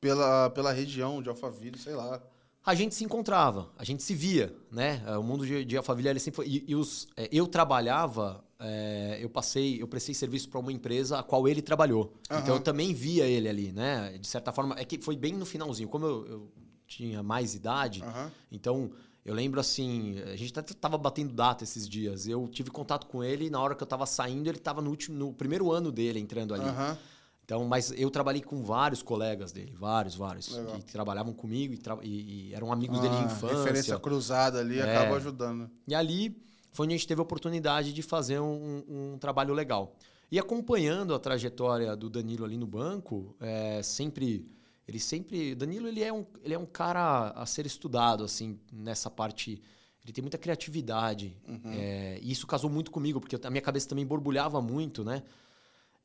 pela, pela região de Alphaville, sei lá. A gente se encontrava, a gente se via, né? O mundo de, de Alphaville ele sempre foi. E, e os, é, eu trabalhava é, eu passei, eu prestei serviço para uma empresa a qual ele trabalhou. Uhum. Então eu também via ele ali, né? De certa forma, é que foi bem no finalzinho. Como eu, eu tinha mais idade, uhum. então eu lembro assim, a gente até tava batendo data esses dias. Eu tive contato com ele e na hora que eu estava saindo, ele estava no último, no primeiro ano dele entrando ali. Uhum. Então, mas eu trabalhei com vários colegas dele, vários, vários, Legal. que trabalhavam comigo e, tra e, e eram amigos ah, dele de infância. Referência cruzada ali, é. acaba ajudando. E ali foi onde a gente teve a oportunidade de fazer um, um trabalho legal. E acompanhando a trajetória do Danilo ali no banco, é, sempre ele sempre Danilo ele é um ele é um cara a ser estudado assim nessa parte ele tem muita criatividade uhum. é, e isso casou muito comigo porque a minha cabeça também borbulhava muito né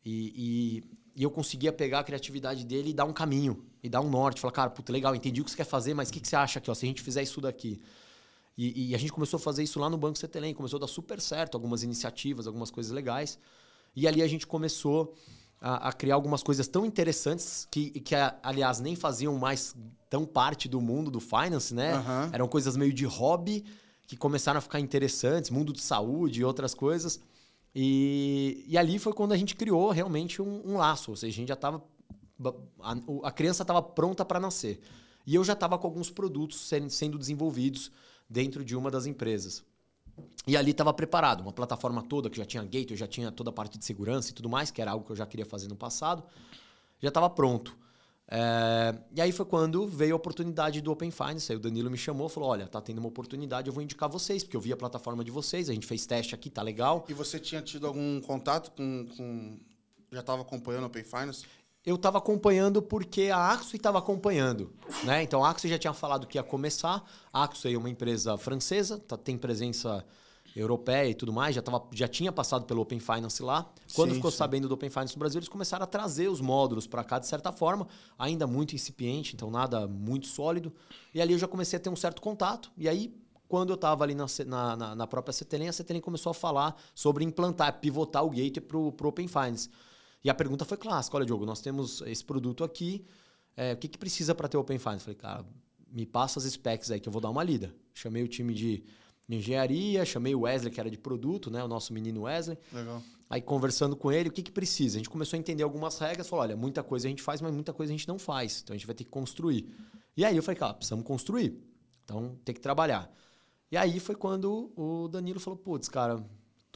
e, e, e, eu conseguia pegar a criatividade dele e dar um caminho e dar um norte falar cara puta legal entendi o que você quer fazer mas o que, que você acha aqui ó se a gente fizer isso daqui e, e, a gente começou a fazer isso lá no Banco Cetelém, começou a dar super certo, algumas iniciativas, algumas coisas legais. E ali a gente começou a, a criar algumas coisas tão interessantes que, que, aliás, nem faziam mais tão parte do mundo do finance, né? Uhum. Eram coisas meio de hobby que começaram a ficar interessantes, mundo de saúde e outras coisas. E, e ali foi quando a gente criou realmente um, um laço, ou seja, a gente já estava. A, a criança estava pronta para nascer. E eu já estava com alguns produtos sendo, sendo desenvolvidos dentro de uma das empresas. E ali estava preparado, uma plataforma toda que já tinha gate, eu já tinha toda a parte de segurança e tudo mais, que era algo que eu já queria fazer no passado, já estava pronto. É, e aí foi quando veio a oportunidade do Open Finance. Aí o Danilo me chamou, falou: Olha, tá tendo uma oportunidade, eu vou indicar vocês, porque eu vi a plataforma de vocês, a gente fez teste aqui, tá legal. E você tinha tido algum contato com. com... Já estava acompanhando o Open Finance? Eu estava acompanhando porque a Axo estava acompanhando. Né? Então a Axo já tinha falado que ia começar. A Axo é uma empresa francesa, tá, tem presença europeia e tudo mais, já, tava, já tinha passado pelo Open Finance lá. Quando Sim, ficou sim. sabendo do Open Finance no Brasil, eles começaram a trazer os módulos para cá de certa forma, ainda muito incipiente, então nada muito sólido. E ali eu já comecei a ter um certo contato. E aí, quando eu estava ali na, na, na, própria CTLM, a CTLM começou a falar sobre implantar, pivotar o gateway para o Open Finance. E a pergunta foi clássica: olha, Diogo, nós temos esse produto aqui, é, o que, que precisa para ter Open Finance? Falei, cara, me passa as specs aí que eu vou dar uma lida. Chamei o time de engenharia, chamei o Wesley, que era de produto, né? O nosso menino Wesley. Legal. Aí conversando com ele, o que, que precisa? A gente começou a entender algumas regras, falou, olha, muita coisa a gente faz, mas muita coisa a gente não faz. Então a gente vai ter que construir. E aí eu falei, cara, precisamos construir. Então tem que trabalhar. E aí foi quando o Danilo falou, putz, cara,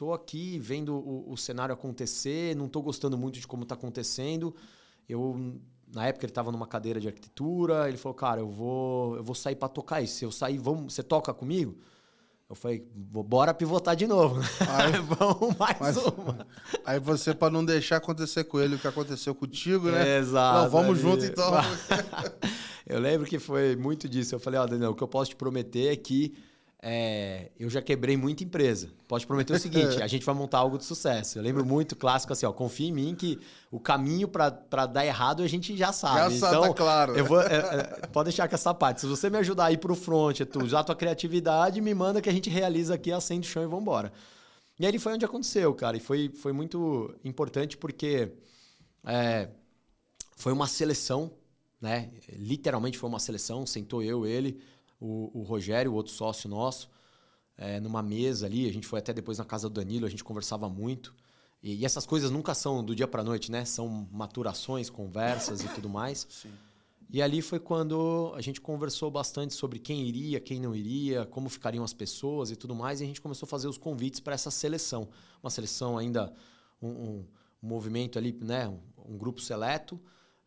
tô aqui vendo o, o cenário acontecer, não tô gostando muito de como tá acontecendo. Eu na época ele estava numa cadeira de arquitetura, ele falou, cara, eu vou, eu vou sair para tocar isso. Se eu sair, vamos, você toca comigo? Eu falei, "Vou- bora pivotar de novo. né? Aí- vamos mais Mas- uma. Aí você, pra não deixar acontecer com ele o que aconteceu contigo, né? Exato. Não, vamos ali. junto então. Eu lembro que foi muito disso. Eu falei, ó, Daniel, o que eu posso te prometer é que é, eu já quebrei muita empresa. Posso te prometer o seguinte, a gente vai montar algo de sucesso. Eu lembro muito clássico assim, ó, confia em mim que o caminho para dar errado a gente já sabe. Já sabe, então, tá claro. eu vou, é, é, pode deixar com essa parte. Se você me ajudar a ir pro front, tu usar a tua criatividade, me manda que a gente realiza aqui, acende o chão e vambora. E aí foi onde aconteceu, cara. E foi, foi muito importante porque é, foi uma seleção, né? Literalmente foi uma seleção. Sentou eu, ele, o, o Rogério, o outro sócio nosso, é, numa mesa ali. A gente foi até depois na casa do Danilo, a gente conversava muito. E, e essas coisas nunca são do dia para noite, né? São maturações, conversas e tudo mais. Sim. E ali foi quando a gente conversou bastante sobre quem iria, quem não iria, como ficariam as pessoas e tudo mais. E a gente começou a fazer os convites para essa seleção. Uma seleção ainda, um, um- um movimento ali, né? Um, um grupo seleto.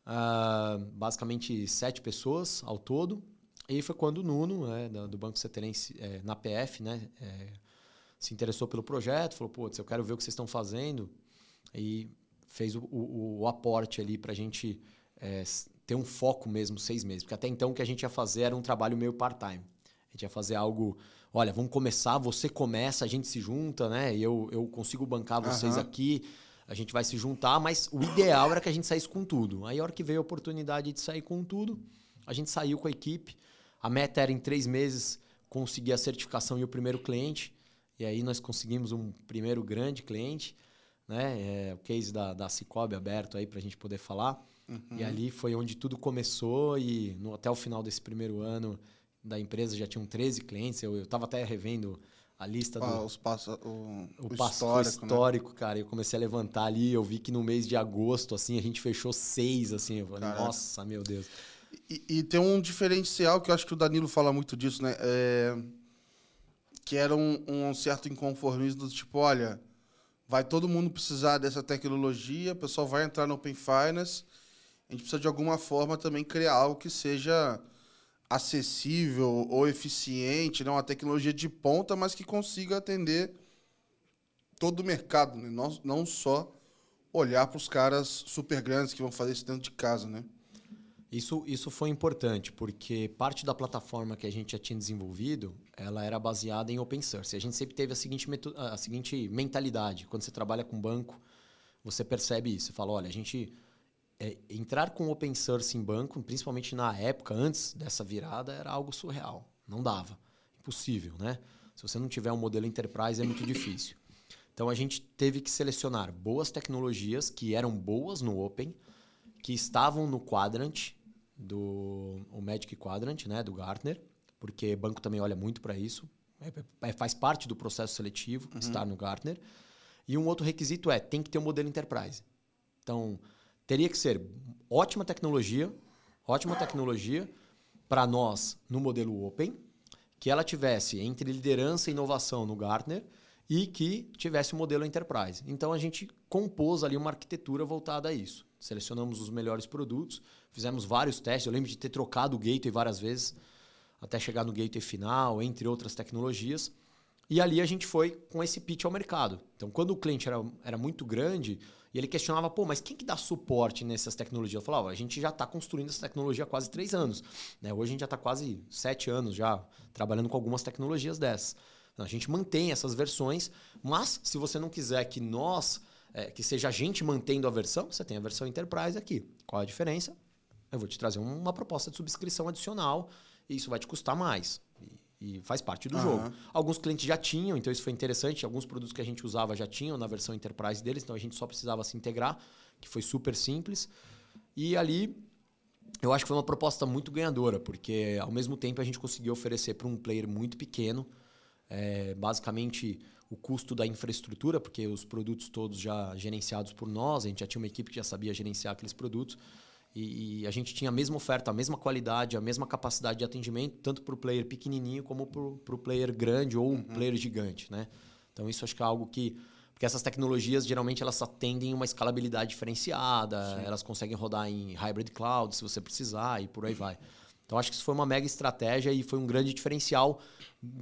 ah, basicamente sete pessoas ao todo. E foi quando o Nuno, né, do Banco Ceterense, eh, na PF, né? eh, se interessou pelo projeto, falou, putz, eu quero ver o que vocês estão fazendo. E fez o, o- o aporte ali para a gente é, ter um foco mesmo seis meses. Porque até então o que a gente ia fazer era um trabalho meio part-time. A gente ia fazer algo, olha, vamos começar, você começa, a gente se junta, né? E eu, eu consigo bancar vocês Aham. aqui, a gente vai se juntar, mas o ideal era que a gente saísse com tudo. Aí a hora que veio a oportunidade de sair com tudo, a gente saiu com a equipe. A meta era em três meses conseguir a certificação e o primeiro cliente. E aí nós conseguimos um primeiro grande cliente, né? É, o case da, da Cicobi aberto aí para a gente poder falar. E ali foi onde tudo começou e no, até o final desse primeiro ano da empresa já tinham 13 clientes. Eu estava até revendo a lista do, Ah, os passa, o, o, o passo histórico, histórico, né? cara. Eu comecei a levantar ali, eu vi que no mês de agosto, assim, a gente fechou seis, assim. Eu falei, Caraca. nossa, meu Deus. E, e tem um diferencial que eu acho que o Danilo fala muito disso, né? É, que era um, um certo inconformismo do tipo, olha, vai todo mundo precisar dessa tecnologia, o pessoal vai entrar no Open Finance, a gente precisa de alguma forma também criar algo que seja acessível ou eficiente, né? uma tecnologia de ponta, mas que consiga atender todo o mercado, né? não, não só olhar para os caras super grandes que vão fazer isso dentro de casa, né? Isso, isso foi importante, porque parte da plataforma que a gente já tinha desenvolvido, ela era baseada em open source. A gente sempre teve a seguinte, a seguinte mentalidade. Quando você trabalha com banco, você percebe isso. Você fala, olha, a gente... é, entrar com open source em banco, principalmente na época, antes dessa virada, era algo surreal. Não dava. Impossível, né? Se você não tiver um modelo enterprise, é muito difícil. Então, a gente teve que selecionar boas tecnologias que eram boas no open, que estavam no quadrant do o Magic Quadrant, né, do Gartner, porque banco também olha muito para isso, é- é- faz parte do processo seletivo estar no Gartner. E um outro requisito é tem que ter um modelo enterprise. Então teria que ser ótima tecnologia, ótima tecnologia para nós no modelo Open, que ela tivesse entre liderança e inovação no Gartner e que tivesse um modelo enterprise. Então a gente compôs ali uma arquitetura voltada a isso. Selecionamos os melhores produtos, fizemos vários testes. Eu lembro de ter trocado o gateway várias vezes até chegar no gateway final, entre outras tecnologias. E ali a gente foi com esse pitch ao mercado. Então, quando o cliente era, era muito grande, e ele questionava, pô, mas quem que dá suporte nessas tecnologias? Eu falava, a gente já está construindo essa tecnologia há quase três anos. Né? Hoje a gente já está quase sete anos já trabalhando com algumas tecnologias dessas. Então, a gente mantém essas versões, mas se você não quiser que nós, é, que seja a gente mantendo a versão, você tem a versão Enterprise aqui. Qual a diferença? Eu vou te trazer uma proposta de subscrição adicional e isso vai te custar mais. E, e faz parte do uhum. jogo. Alguns clientes já tinham, então isso foi interessante. Alguns produtos que a gente usava já tinham na versão Enterprise deles, então a gente só precisava se integrar, que foi super simples. E ali eu acho que foi uma proposta muito ganhadora, porque ao mesmo tempo a gente conseguiu oferecer para um player muito pequeno, é, basicamente o custo da infraestrutura, porque os produtos todos já gerenciados por nós, a gente já tinha uma equipe que já sabia gerenciar aqueles produtos. E, e, a gente tinha a mesma oferta, a mesma qualidade, a mesma capacidade de atendimento, tanto para o player pequenininho como para o player grande ou uhum. player gigante, né? Então isso acho que é algo que porque essas tecnologias geralmente elas atendem uma escalabilidade diferenciada, Sim. elas conseguem rodar em hybrid cloud se você precisar e por aí vai. Então acho que isso foi uma mega estratégia e foi um grande diferencial,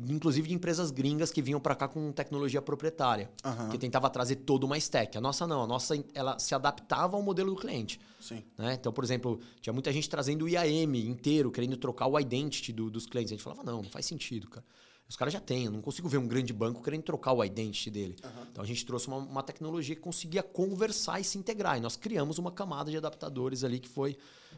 inclusive de empresas gringas que vinham para cá com tecnologia proprietária, uhum. que tentava trazer toda uma stack. A nossa não, a nossa ela se adaptava ao modelo do cliente. Sim. Né? Então, por exemplo, tinha muita gente trazendo o IAM inteiro, querendo trocar o identity do, dos clientes. A gente falava, não, não faz sentido, cara. Os caras já têm, eu não consigo ver um grande banco querendo trocar o identity dele. Uhum. Então a gente trouxe uma, uma tecnologia que conseguia conversar e se integrar. E nós criamos uma camada de adaptadores ali que foi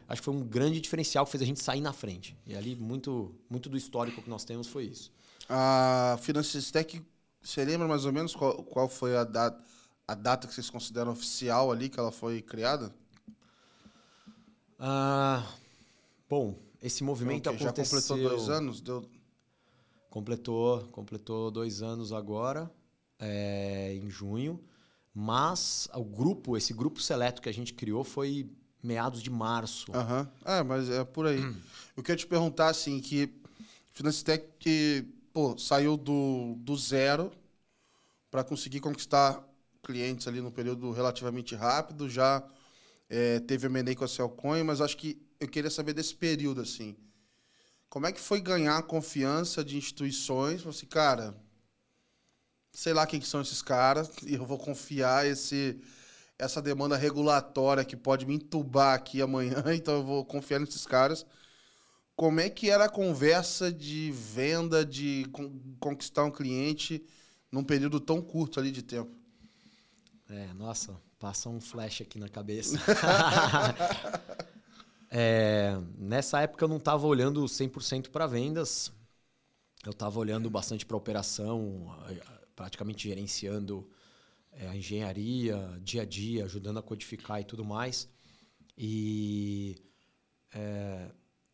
acho que foi um grande diferencial que fez a gente sair na frente. E ali, muito, muito do histórico que nós temos foi isso. A Finances Tech, você lembra mais ou menos qual, qual foi a data, a data que vocês consideram oficial ali que ela foi criada? Ah, bom, esse movimento okay, aconteceu... Já completou dois anos? Deu... Completou, completou dois anos agora, é, em junho. Mas o grupo, esse grupo seleto que a gente criou foi meados de março. Aham. Uhum. É, mas é por aí. Eu queria te perguntar, assim, que Financitec que, pô, saiu do, do zero para conseguir conquistar clientes ali no período relativamente rápido, já é, teve M&A com a Cellcoin, mas acho que eu queria saber desse período, assim. Como é que foi ganhar a confiança de instituições? Assim, cara, sei lá quem que são esses caras, e eu vou confiar esse essa demanda regulatória que pode me entubar aqui amanhã, então eu vou confiar nesses caras. Como é que era a conversa de venda, de conquistar um cliente num período tão curto ali de tempo? É, nossa, passa um flash aqui na cabeça. é, nessa época eu não estava olhando 100% para vendas, eu estava olhando bastante para operação, praticamente gerenciando é, a engenharia, dia a dia, ajudando a codificar e tudo mais. E é,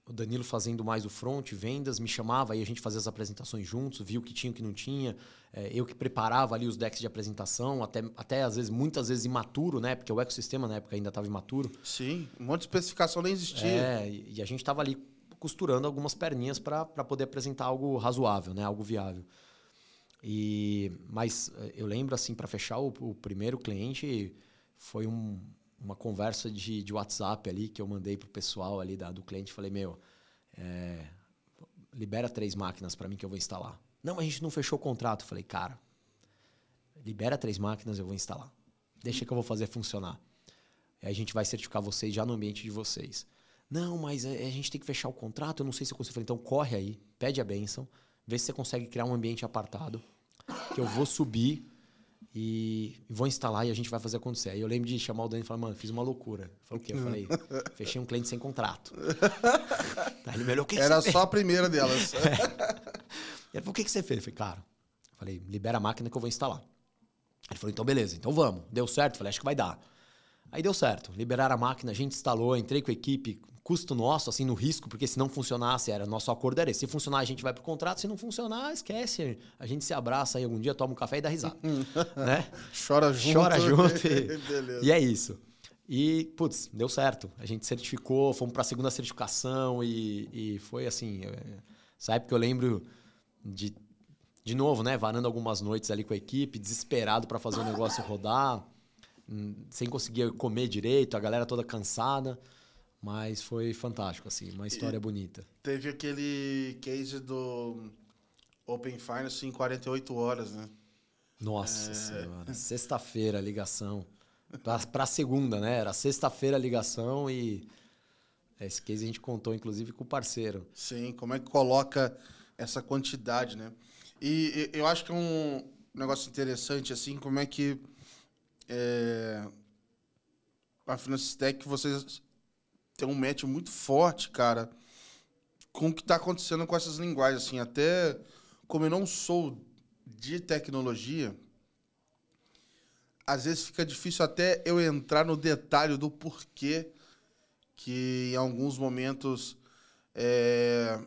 o Danilo fazendo mais o front, vendas, me chamava e a gente fazia as apresentações juntos, via o que tinha e o que não tinha. É, eu que preparava ali os decks de apresentação, até, até às vezes, muitas vezes imaturo, né? Porque o ecossistema na época ainda estava imaturo. Sim, um monte de especificação nem existia. É, e a gente estava ali costurando algumas perninhas para poder apresentar algo razoável, né? Algo viável. E, mas eh, eu lembro, assim, para fechar o, o, primeiro cliente, foi um, uma conversa de, de WhatsApp ali que eu mandei pro pessoal ali da, do cliente. Falei, meu, é, libera três máquinas para mim que eu vou instalar. Não, a gente não fechou o contrato. Falei, cara, libera três máquinas, eu vou instalar. Deixa que eu vou fazer funcionar. A gente vai certificar vocês já no ambiente de vocês. Não, mas eh, a gente tem que fechar o contrato, eu não sei se eu consigo. Então corre aí, pede a benção Vê se você consegue criar um ambiente apartado. Que eu vou subir e vou instalar e a gente vai fazer acontecer. Aí eu lembro de chamar o Dani e falar, mano, fiz uma loucura. Falei o quê? Eu falei, fechei um cliente sem contrato. Aí ele me olhou, o que, que Era só a primeira delas. É. Ele falou, o que, que você fez? Eu falei, cara, eu falei, libera a máquina que eu vou instalar. Ele falou, então beleza, então vamos. Deu certo? Eu falei, acho que vai dar. Aí deu certo. Liberaram a máquina, a gente instalou, entrei com a equipe, custo nosso, assim, no risco, porque se não funcionasse, era nosso acordo era esse. Se funcionar, a gente vai pro contrato, se não funcionar, esquece. A gente se abraça aí algum dia, toma um café e dá risada. né? Chora junto. Chora junto. E, e é isso. E, putz, deu certo. A gente certificou, fomos para a segunda certificação e, e foi assim. É, essa época eu lembro de, de novo, né? Varando algumas noites ali com a equipe, desesperado para fazer o negócio rodar, hum, sem conseguir comer direito, a galera toda cansada. Mas foi fantástico, assim, uma história e bonita. Teve aquele case do Open Finance em 48 horas, né? Nossa é... senhora. Sexta-feira, ligação. Pra, pra segunda, né? Era sexta-feira a ligação e. Esse case a gente contou, inclusive, com o parceiro. Sim, como é que coloca essa quantidade, né? E, e eu acho que é um negócio interessante, assim, como é que é, a Finance Tech, vocês têm um match muito forte, cara, com o que está acontecendo com essas linguagens, assim, até como eu não sou de tecnologia, às vezes fica difícil até eu entrar no detalhe do porquê que em alguns momentos é,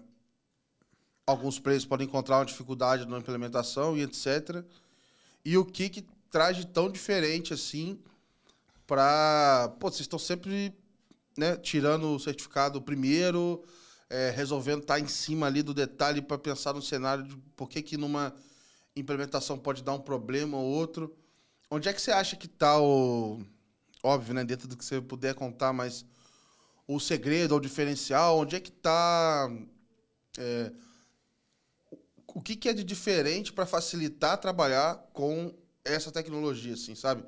alguns players podem encontrar uma dificuldade na implementação e etc. E o que, que traz de tão diferente assim para. Pô, vocês estão sempre né, tirando o certificado primeiro, é, resolvendo estar tá em cima ali do detalhe para pensar no cenário de por que, que numa implementação pode dar um problema ou outro. Onde é que você acha que está o. Óbvio, né? Dentro do que você puder contar, mas o segredo, o diferencial, onde é que está. É, o que, que é de diferente para facilitar trabalhar com essa tecnologia, assim, sabe?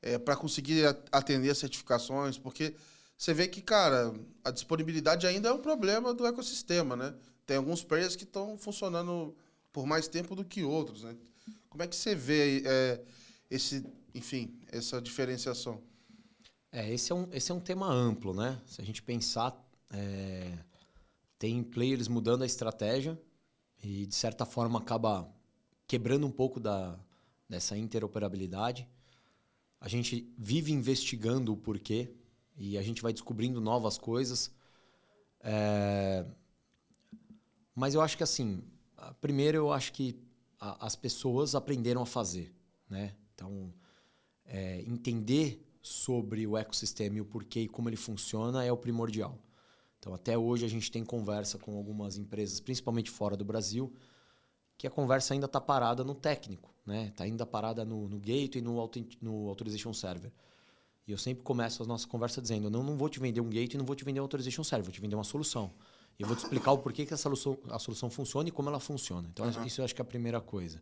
É, para conseguir atender as certificações, porque você vê que, cara, a disponibilidade ainda é um problema do ecossistema, né? Tem alguns players que estão funcionando por mais tempo do que outros, né? Como é que você vê é, esse, enfim, essa diferenciação? É, esse é um, esse é um tema amplo, né? Se a gente pensar, é, tem players mudando a estratégia e, de certa forma, acaba quebrando um pouco da, dessa interoperabilidade. A gente vive investigando o porquê e a gente vai descobrindo novas coisas. É... Mas eu acho que, assim, primeiro eu acho que a, as pessoas aprenderam a fazer, né? Então, é, entender sobre o ecossistema e o porquê e como ele funciona é o primordial. Então, até hoje a gente tem conversa com algumas empresas, principalmente fora do Brasil, que a conversa ainda está parada no técnico, né? Está ainda parada no, no gateway e no, no Authorization Server. E eu sempre começo a nossa conversa dizendo: não, não vou te vender um gateway, não vou te vender um Authorization Server, vou te vender uma solução. E eu vou te explicar o porquê que essa solução, a solução funciona e como ela funciona. Então, uhum. isso eu acho que é a primeira coisa.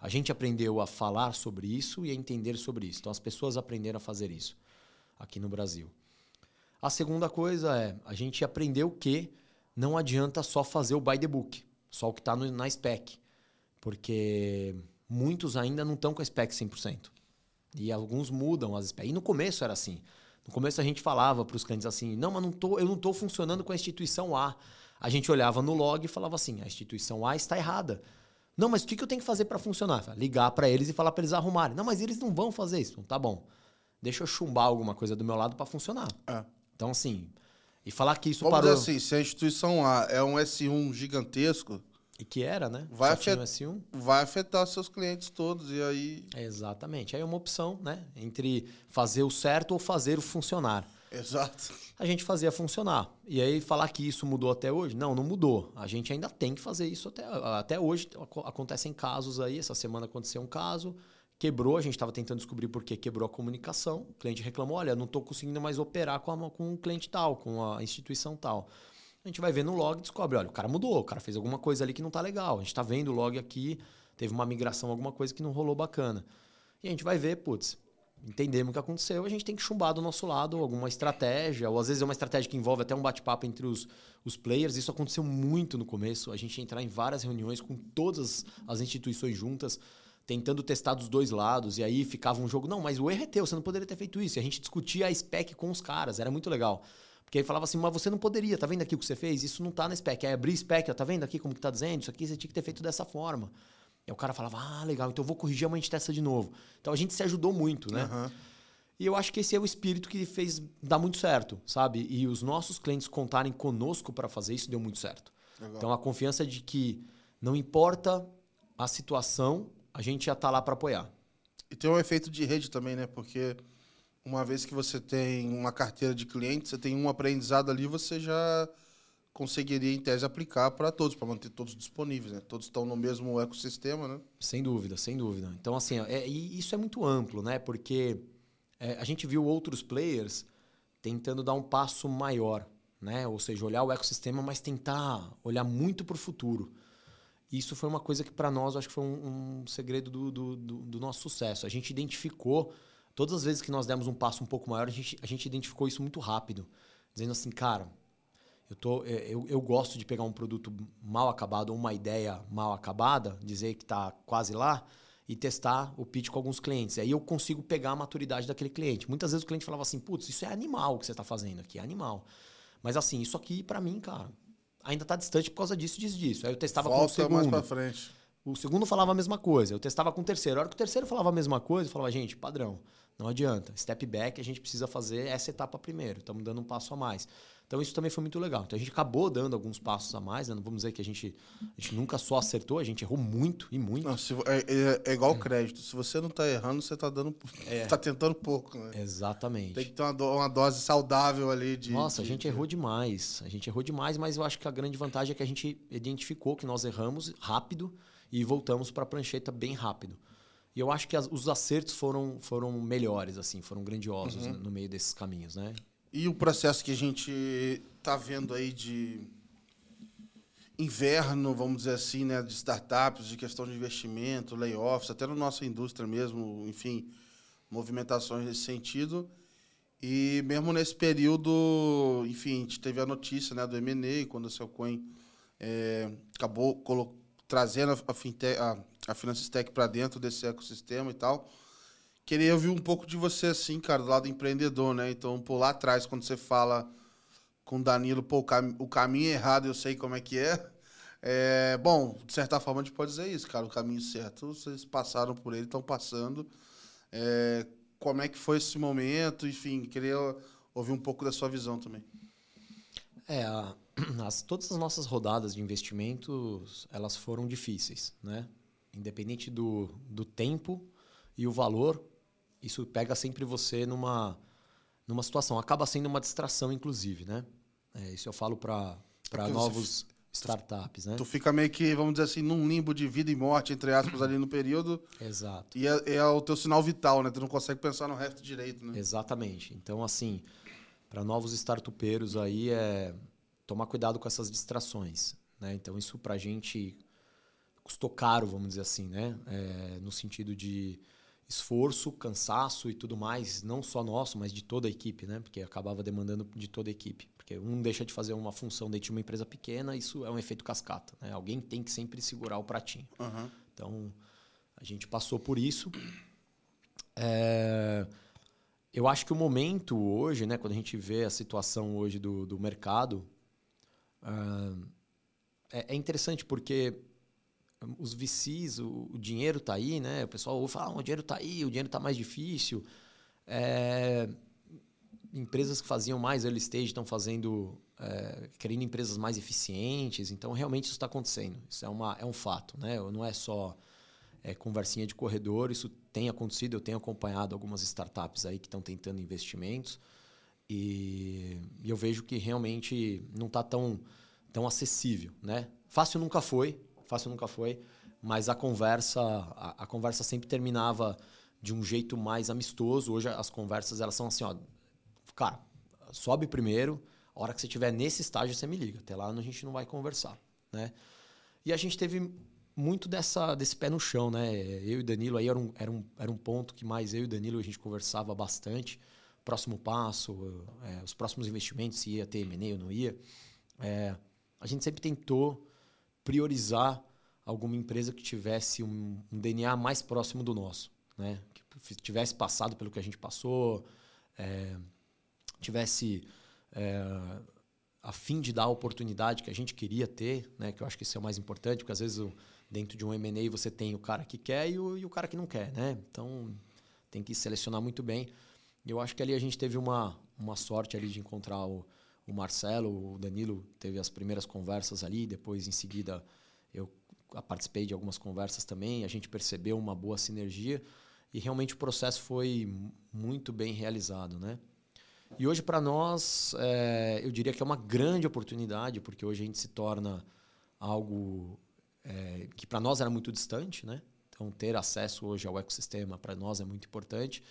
A gente aprendeu a falar sobre isso e a entender sobre isso. Então, as pessoas aprenderam a fazer isso aqui no Brasil. A segunda coisa é, a gente aprendeu que não adianta só fazer o by the book, só o que está na spec. Porque muitos ainda não estão com a spec 100%. E alguns mudam as specs. E no começo era assim. No começo a gente falava para os clientes assim: não, mas não tô, eu não estou funcionando com a instituição A. A gente olhava no log e falava assim: a instituição A está errada. Não, mas o que, que eu tenho que fazer para funcionar? Ligar para eles e falar para eles arrumarem. Não, mas eles não vão fazer isso. Então, tá bom. Deixa eu chumbar alguma coisa do meu lado para funcionar. É. Então, assim. E falar que isso Vamos parou. Dizer assim, se a instituição A é um S1 gigantesco, e que era, né? Vai, afetar, vai afetar seus clientes todos. E aí. Exatamente. Aí é uma opção, né? Entre fazer o certo ou fazer o funcionar. Exato. A gente fazia funcionar. E aí falar que isso mudou até hoje? Não, não mudou. A gente ainda tem que fazer isso até, até hoje. Acontecem casos aí. Essa semana aconteceu um caso. Quebrou, a gente estava tentando descobrir por que quebrou a comunicação. O cliente reclamou: olha, não estou conseguindo mais operar com, a, com um cliente tal, com a instituição tal. A gente vai ver no log e descobre, olha, o cara mudou, o cara fez alguma coisa ali que não tá legal. A gente tá vendo o log aqui, teve uma migração, alguma coisa que não rolou bacana. E a gente vai ver, putz, entendemos o que aconteceu, a gente tem que chumbar do nosso lado alguma estratégia, ou às vezes é uma estratégia que envolve até um bate-papo entre os, os players. Isso aconteceu muito no começo, a gente entrar em várias reuniões com todas as instituições juntas, tentando testar dos dois lados, e aí ficava um jogo, não, mas o erro é teu, você não poderia ter feito isso. E a gente discutia a spec com os caras, era muito legal. Porque aí falava assim, mas você não poderia, tá vendo aqui o que você fez? Isso não tá na spec. Aí abrir spec, ó, tá vendo aqui como que tá dizendo? Isso aqui você tinha que ter feito dessa forma. E o cara falava, ah, legal, então eu vou corrigir, amanhã a gente testa de novo. Então a gente se ajudou muito, né? Uhum. E eu acho que esse é o espírito que fez dar muito certo, sabe? E os nossos clientes contarem conosco para fazer isso deu muito certo. Legal. Então a confiança de que não importa a situação, a gente já tá lá para apoiar. E tem um efeito de rede também, né? Porque uma vez que você tem uma carteira de clientes, você tem um aprendizado ali, você já conseguiria, em tese, aplicar para todos, para manter todos disponíveis, né? Todos estão no mesmo ecossistema, né? Sem dúvida, sem dúvida. Então, assim, é, e isso é muito amplo, né? Porque é, a gente viu outros players tentando dar um passo maior, né? Ou seja, olhar o ecossistema, mas tentar olhar muito para o futuro. isso foi uma coisa que para nós acho que foi um, um segredo do, do, do, do, nosso sucesso. A gente identificou, todas as vezes que nós demos um passo um pouco maior, a gente, a gente identificou isso muito rápido. Dizendo assim, cara, eu, tô, é, eu, eu gosto de pegar um produto mal acabado ou uma ideia mal acabada, dizer que está quase lá, e testar o pitch com alguns clientes. Aí eu consigo pegar a maturidade daquele cliente. Muitas vezes o cliente falava assim, putz, isso é animal que você está fazendo aqui, é animal. Mas assim, isso aqui para mim, cara, ainda está distante por causa disso, disso, disso. Aí eu testava Volta com o segundo. mais para frente. O segundo falava a mesma coisa, eu testava com o terceiro. A hora que o terceiro falava a mesma coisa, eu falava, gente, padrão, não adianta. Step back, a gente precisa fazer essa etapa primeiro. Estamos dando um passo a mais. Então isso também foi muito legal. Então a gente acabou dando alguns passos a mais, né? não vamos dizer que a gente, a gente nunca só acertou, a gente errou muito e muito. Não, se, é, é, é, igual crédito. Se você não está errando, você está dando, é. tá tentando pouco. Né? Exatamente. Tem que ter uma, do, uma dose saudável ali de. Nossa, de, a gente de... errou demais. A gente errou demais, mas eu acho que a grande vantagem é que a gente identificou que nós erramos rápido e voltamos para a prancheta bem rápido. E eu acho que as, os acertos foram, foram melhores, assim, foram grandiosos uhum. no, no meio desses caminhos, né? E o processo que a gente está vendo aí de inverno, vamos dizer assim, né, de startups, de questão de investimento, layoffs, até na nossa indústria mesmo, enfim, movimentações nesse sentido. E mesmo nesse período, enfim, a gente teve a notícia né, do M&A, quando a Cellcoin é, acabou trazendo a, fintech, a, a Finances Tech para dentro desse ecossistema e tal. Queria ouvir um pouco de você, assim, cara, do lado empreendedor, né? Então, por lá atrás, quando você fala com o Danilo, pô, o, o caminho errado eu sei como é que é. é. Bom, de certa forma a gente pode dizer isso, cara. O caminho certo, vocês passaram por ele, estão passando. É, como é que foi esse momento? Enfim, queria ouvir um pouco da sua visão também. É, a, as, todas as nossas rodadas de investimentos, elas foram difíceis, né? Independente do, do tempo e o valor, isso pega sempre você numa, numa situação. Acaba sendo uma distração, inclusive, né? É, isso eu falo para novos startups, né? Tu fica meio que, vamos dizer assim, num limbo de vida e morte, entre aspas, ali no período. Exato. E é, é, o teu sinal vital, né? Tu não consegue pensar no resto direito, né? Exatamente. Então, assim, para novos startupeiros aí é tomar cuidado com essas distrações, né? Então, isso para gente custou caro, vamos dizer assim, né? É, no sentido de esforço, cansaço e tudo mais, não só nosso, mas de toda a equipe, né? Porque acabava demandando de toda a equipe. Porque um deixa de fazer uma função dentro de uma empresa pequena, isso é um efeito cascata. Né? Alguém tem que sempre segurar o pratinho. Uhum. Então, a gente passou por isso. É... Eu acho que o momento hoje, né, quando a gente vê a situação hoje do, do mercado, uh, é, é interessante porque os VCs, o, o dinheiro está aí, né? O pessoal ouve falar, ah, o dinheiro está aí, o dinheiro está mais difícil. É, empresas que faziam mais early stage estão fazendo, é, querendo empresas mais eficientes. Então, realmente isso está acontecendo. Isso é, uma, é um fato, né? Não é só é, conversinha de corredor. Isso tem acontecido. Eu tenho acompanhado algumas startups aí que estão tentando investimentos. E, e eu vejo que realmente não está tão, tão acessível, né? Fácil nunca foi, fácil nunca foi, mas a conversa, a, a, conversa sempre terminava de um jeito mais amistoso. Hoje as conversas elas são assim, ó, cara, sobe primeiro, a hora que você estiver nesse estágio você me liga. Até lá a gente não vai conversar, né? E a gente teve muito dessa, desse pé no chão, né? Eu e Danilo aí era um, era um, era um ponto que mais eu e Danilo a gente conversava bastante. Próximo passo, é, os próximos investimentos, se ia ter M&A ou não ia. É, a gente sempre tentou priorizar alguma empresa que tivesse um, um, DNA mais próximo do nosso, né? Que tivesse passado pelo que a gente passou, é, tivesse é, a fim de dar a oportunidade que a gente queria ter, né? Que eu acho que isso é o mais importante, porque às vezes dentro de um M&A você tem o cara que quer e o, e o cara que não quer, né? Então tem que selecionar muito bem. Eu acho que ali a gente teve uma, uma sorte ali de encontrar o, o Marcelo, o Danilo teve as primeiras conversas ali, depois em seguida eu participei de algumas conversas também, a gente percebeu uma boa sinergia e realmente o processo foi muito bem realizado, né? E hoje para nós, é, eu diria que é uma grande oportunidade, porque hoje a gente se torna algo é, que para nós era muito distante, né? Então ter acesso hoje ao ecossistema para nós é muito importante.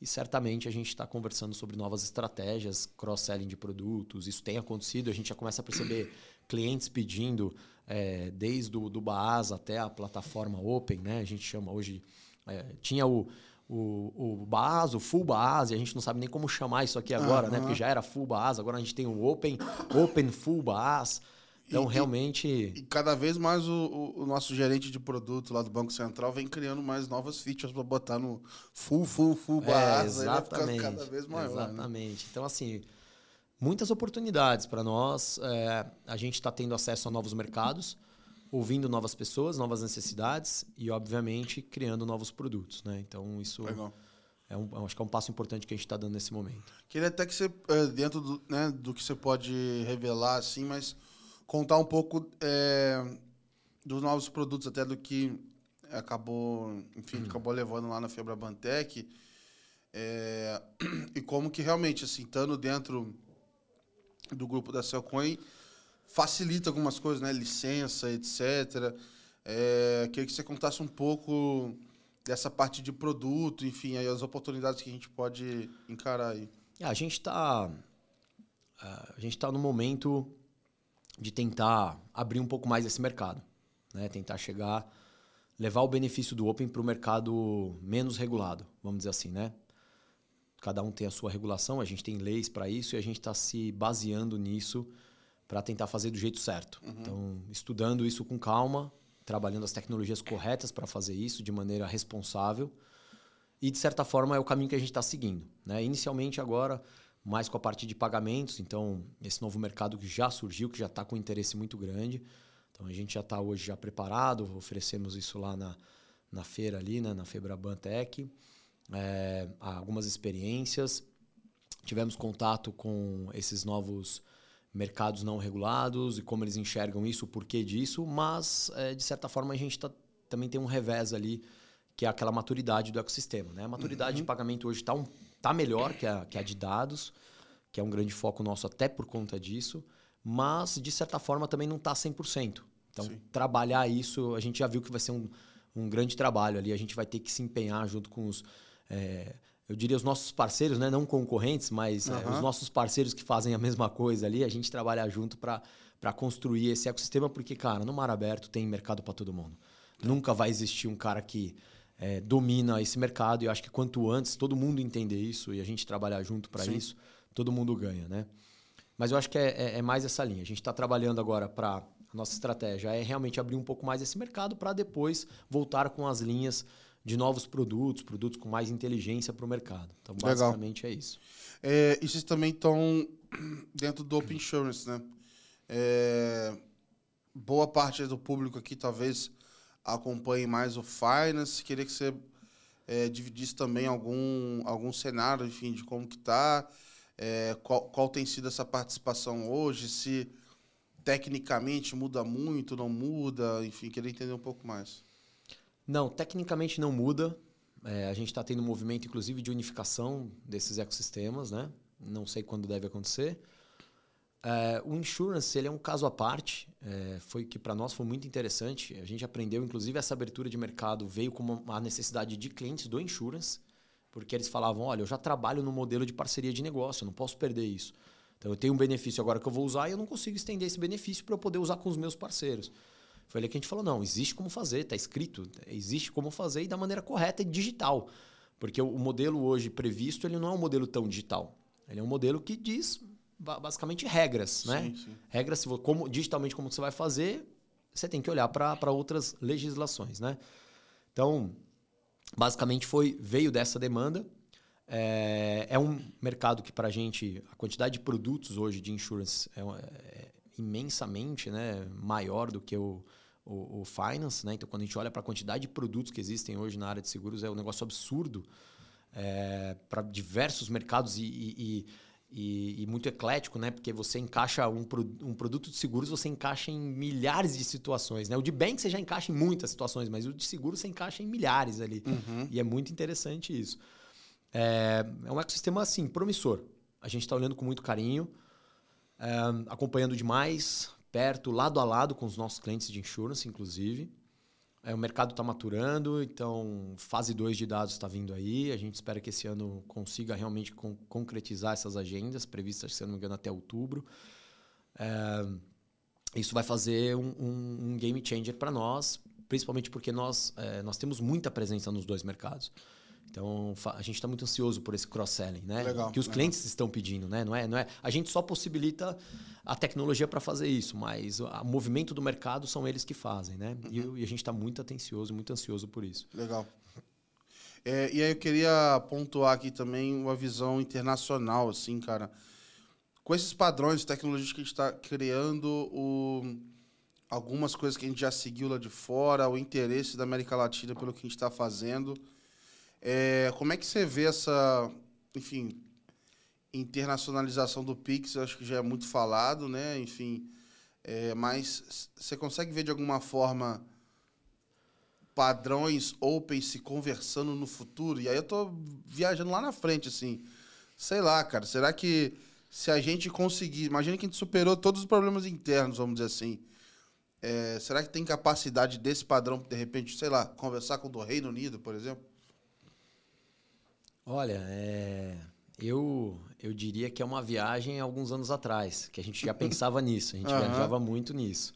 E certamente a gente está conversando sobre novas estratégias, cross-selling de produtos. Isso tem acontecido, a gente já começa a perceber clientes pedindo é, desde o do Baas até a plataforma Open, né? A gente chama hoje. É, tinha o, o, o Baas, o Full Baas, e a gente não sabe nem como chamar isso aqui agora, uhum. né? Porque já era Full Baas, agora a gente tem o Open, Open Full Baas. Então, e, realmente. E, cada vez mais o, o, nosso gerente de produto lá do Banco Central vem criando mais novas features para botar no full, full, full é, exatamente. cada vez maior. Né? Exatamente. Né? Então, assim, muitas oportunidades para nós. É, a gente está tendo acesso a novos mercados, ouvindo novas pessoas, novas necessidades e, obviamente, criando novos produtos. Né? Então, isso. Legal. É um, acho que é um passo importante que a gente está dando nesse momento. Queria até que você, é, dentro do, né, do que você pode revelar, assim, mas contar um pouco é, dos novos produtos, até do que acabou, enfim, hum. acabou levando lá na Febra Bantec. É, e como que realmente, assim, estando dentro do grupo da Cellcoin, facilita algumas coisas, né? Licença, etc. É, queria que você contasse um pouco dessa parte de produto, enfim, aí as oportunidades que a gente pode encarar aí. É, a gente está a gente está no momento de tentar abrir um pouco mais esse mercado, né? Tentar chegar, levar o benefício do Open para o mercado menos regulado, vamos dizer assim, né? Cada um tem a sua regulação, a gente tem leis para isso e a gente está se baseando nisso para tentar fazer do jeito certo. Uhum. Então, estudando isso com calma, trabalhando as tecnologias corretas para fazer isso de maneira responsável. E, de certa forma, é o caminho que a gente está seguindo. Né? Inicialmente, agora, mais com a parte de pagamentos. Então, esse novo mercado que já surgiu, que já está com um interesse muito grande. Então, a gente já está hoje já preparado, oferecemos isso lá na, na feira ali, né, na Febraban Tech. É, algumas experiências. Tivemos contato com esses novos mercados não regulados e como eles enxergam isso, o porquê disso, mas, é, de certa forma, a gente tá, também tem um revés ali, que é aquela maturidade do ecossistema. Né? A maturidade uhum. de pagamento hoje está um tá melhor que a, que a de dados, que é um grande foco nosso até por conta disso, mas de certa forma também não está 100%. Então, Sim. trabalhar isso, a gente já viu que vai ser um, um grande trabalho ali. A gente vai ter que se empenhar junto com os. É, eu diria os nossos parceiros, né? não concorrentes, mas uhum. é, os nossos parceiros que fazem a mesma coisa ali, a gente trabalhar junto para construir esse ecossistema, porque, cara, no mar aberto tem mercado para todo mundo. Nunca vai existir um cara que é, domina esse mercado. E eu acho que quanto antes todo mundo entender isso e a gente trabalhar junto para isso, todo mundo ganha, né? Mas eu acho que é, é, é mais essa linha. A gente está trabalhando agora para a nossa estratégia é realmente abrir um pouco mais esse mercado para depois voltar com as linhas de novos produtos, produtos com mais inteligência para o mercado. Então, basicamente Legal. é isso. É, e vocês também estão dentro do Open Insurance, né? É, boa parte do público aqui talvez acompanhe mais o Finance. Queria que você é, dividisse também algum, algum cenário, enfim, de como que está, é, qual, qual tem sido essa participação hoje, se tecnicamente muda muito, não muda, enfim, queria entender um pouco mais. Não, tecnicamente não muda. É, a gente está tendo um movimento, inclusive, de unificação desses ecossistemas, né? Não sei quando deve acontecer. É, o insurance ele é um caso à parte, é, foi que para nós foi muito interessante. A gente aprendeu, inclusive, essa abertura de mercado veio como uma necessidade de clientes do insurance, porque eles falavam: olha, eu já trabalho no modelo de parceria de negócio, eu não posso perder isso. Então eu tenho um benefício agora que eu vou usar e eu não consigo estender esse benefício para eu poder usar com os meus parceiros. Foi ali que a gente falou: não, existe como fazer, está escrito, existe como fazer e da maneira correta e digital. Porque o modelo hoje previsto ele não é um modelo tão digital. Ele é um modelo que diz basicamente regras, né? Sim, sim. Regras, como, digitalmente, como você vai fazer, você tem que olhar para outras legislações, né? Então, basicamente foi veio dessa demanda. É, é um mercado que para a gente a quantidade de produtos hoje de insurance é, é imensamente, né, maior do que o, o, o, finance, né? Então, quando a gente olha para a quantidade de produtos que existem hoje na área de seguros é um negócio absurdo é, para diversos mercados e, e, e, e, muito eclético, né? Porque você encaixa um, um produto de seguros, você encaixa em milhares de situações, né? O de bank você já encaixa em muitas situações, mas o de seguro você encaixa em milhares ali. Uhum. E é muito interessante isso. É, é um ecossistema, assim, promissor. A gente está olhando com muito carinho, é, acompanhando demais, perto, lado a lado com os nossos clientes de insurance, inclusive. É, o mercado está maturando, então fase 2 de dados está vindo aí. A gente espera que esse ano consiga realmente con concretizar essas agendas, previstas, se não me engano, até outubro. É, isso vai fazer um, um, um game changer para nós, principalmente porque nós, é, nós temos muita presença nos dois mercados. Então, a gente está muito ansioso por esse cross-selling, né? Legal, que os legal. clientes estão pedindo, né? Não é, não é, a gente só possibilita a tecnologia para fazer isso, mas o a- movimento do mercado são eles que fazem, né? E, Uhum. eu- e a gente está muito atencioso, muito ansioso por isso. Legal. É, e aí eu queria pontuar aqui também uma visão internacional, assim, cara. Com esses padrões tecnológicos que a gente está criando, o- algumas coisas que a gente já seguiu lá de fora, o interesse da América Latina pelo que a gente está fazendo. É, como é que você vê essa, enfim, internacionalização do Pix? Eu acho que já é muito falado, né? Enfim, é, mas você consegue ver de alguma forma padrões open se conversando no futuro? E aí eu tô viajando lá na frente, assim. Sei lá, cara. Será que se a gente conseguir. Imagina que a gente superou todos os problemas internos, vamos dizer assim. É, será que tem capacidade desse padrão, de repente, sei lá, conversar com o do Reino Unido, por exemplo? Olha, é, eu, eu diria que é uma viagem alguns anos atrás, que a gente já pensava nisso, a gente Aham. viajava muito nisso.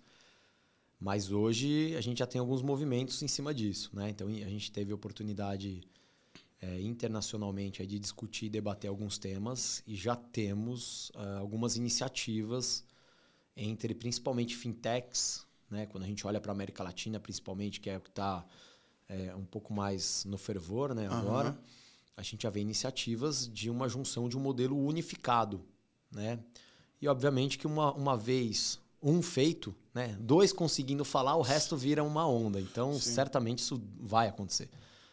Mas hoje a gente já tem alguns movimentos em cima disso, né? Então a gente teve oportunidade é, internacionalmente de discutir e debater alguns temas e já temos ah, algumas iniciativas entre principalmente fintechs, né? Quando a gente olha para a América Latina, principalmente, que é o que está um pouco mais no fervor, né? Agora Aham. A gente já vê iniciativas de uma junção de um modelo unificado, né? E obviamente que uma, uma vez um feito, né? Dois conseguindo falar, o resto vira uma onda. Então, Sim. certamente isso vai acontecer.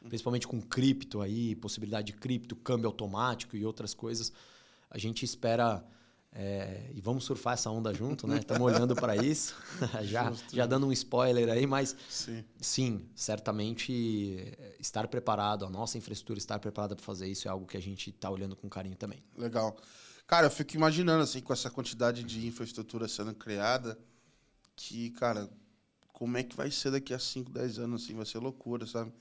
Principalmente com cripto aí, possibilidade de cripto, câmbio automático e outras coisas. A gente espera é, e vamos surfar essa onda junto, né? Estamos olhando para isso, já, Justo. já dando um spoiler aí, mas Sim. Sim, certamente eh, estar preparado, a nossa infraestrutura estar preparada para fazer isso é algo que a gente está olhando com carinho também. Legal. Cara, eu fico imaginando, assim, com essa quantidade de infraestrutura sendo criada, que, cara, como é que vai ser daqui a 5, 10 anos, assim, vai ser loucura, sabe?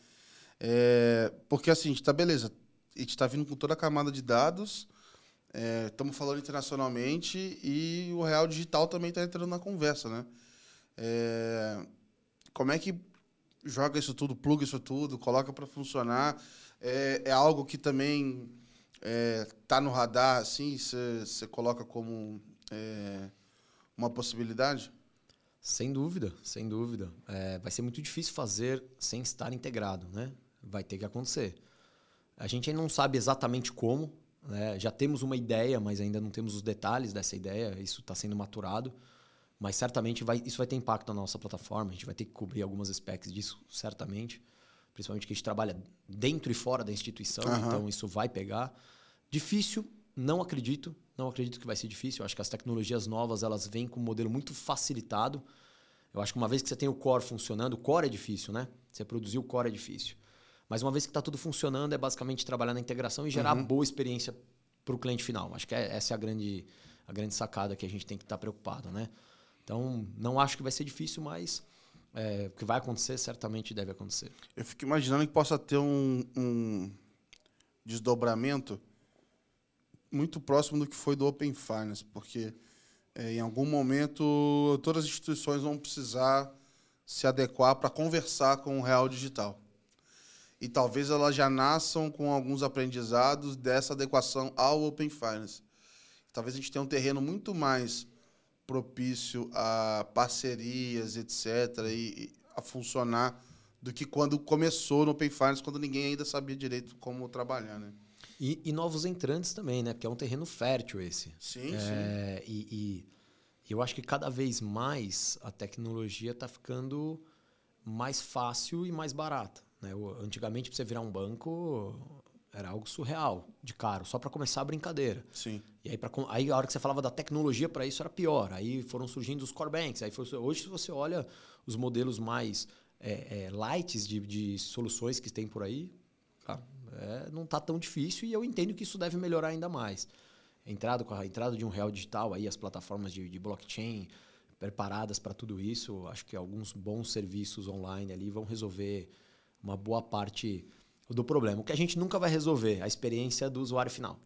É, porque, assim, a gente tá, beleza, a gente tá vindo com toda a camada de dados, estamos falando internacionalmente e o real digital também está entrando na conversa, né? É, como é que joga isso tudo, pluga isso tudo, coloca para funcionar? É, é algo que também é, tá no radar, assim, você coloca como é, uma possibilidade? Sem dúvida, sem dúvida. É, vai ser muito difícil fazer sem estar integrado, né? Vai ter que acontecer. A gente ainda não sabe exatamente como, né? já temos uma ideia, mas ainda não temos os detalhes dessa ideia, isso está sendo maturado. Mas certamente vai, isso vai ter impacto na nossa plataforma, a gente vai ter que cobrir algumas specs disso, certamente. Principalmente que a gente trabalha dentro e fora da instituição, Aham. então isso vai pegar. Difícil, não acredito. Não acredito que vai ser difícil. Eu acho que as tecnologias novas elas vêm com um modelo muito facilitado. Eu acho que uma vez que você tem o core funcionando, o core é difícil, né? Você produzir o core é difícil. Mas uma vez que está tudo funcionando, é basicamente trabalhar na integração e gerar boa experiência para o cliente final. Acho que é- essa é a grande, a grande sacada que a gente tem que estar preocupado, né? Então, não acho que vai ser difícil, mas é, o que vai acontecer certamente deve acontecer. Eu fico imaginando que possa ter um, um desdobramento muito próximo do que foi do Open Finance, porque é, em algum momento todas as instituições vão precisar se adequar para conversar com o real digital. E talvez elas já nasçam com alguns aprendizados dessa adequação ao Open Finance. Talvez a gente tenha um terreno muito mais propício a parcerias, etc., e, e a funcionar do que quando começou no Open Finance, quando ninguém ainda sabia direito como trabalhar, né? E, e novos entrantes também, né? Porque é um terreno fértil esse. Sim, É, e, e eu acho que cada vez mais a tecnologia está ficando mais fácil e mais barata. Né? Antigamente, para você virar um banco, era algo surreal, de caro, só para começar a brincadeira. Sim. E aí, pra, aí a hora que você falava da tecnologia para isso era pior. Aí foram surgindo os core banks. Aí foi- hoje, se você olha os modelos mais é, é, lights de, de soluções que tem por aí, cara, é, não está tão difícil e eu entendo que isso deve melhorar ainda mais. A entrada, com a entrada de um real digital, aí as plataformas de, de blockchain preparadas para tudo isso, acho que alguns bons serviços online ali vão resolver uma boa parte do problema. O que a gente nunca vai resolver, a experiência do usuário final.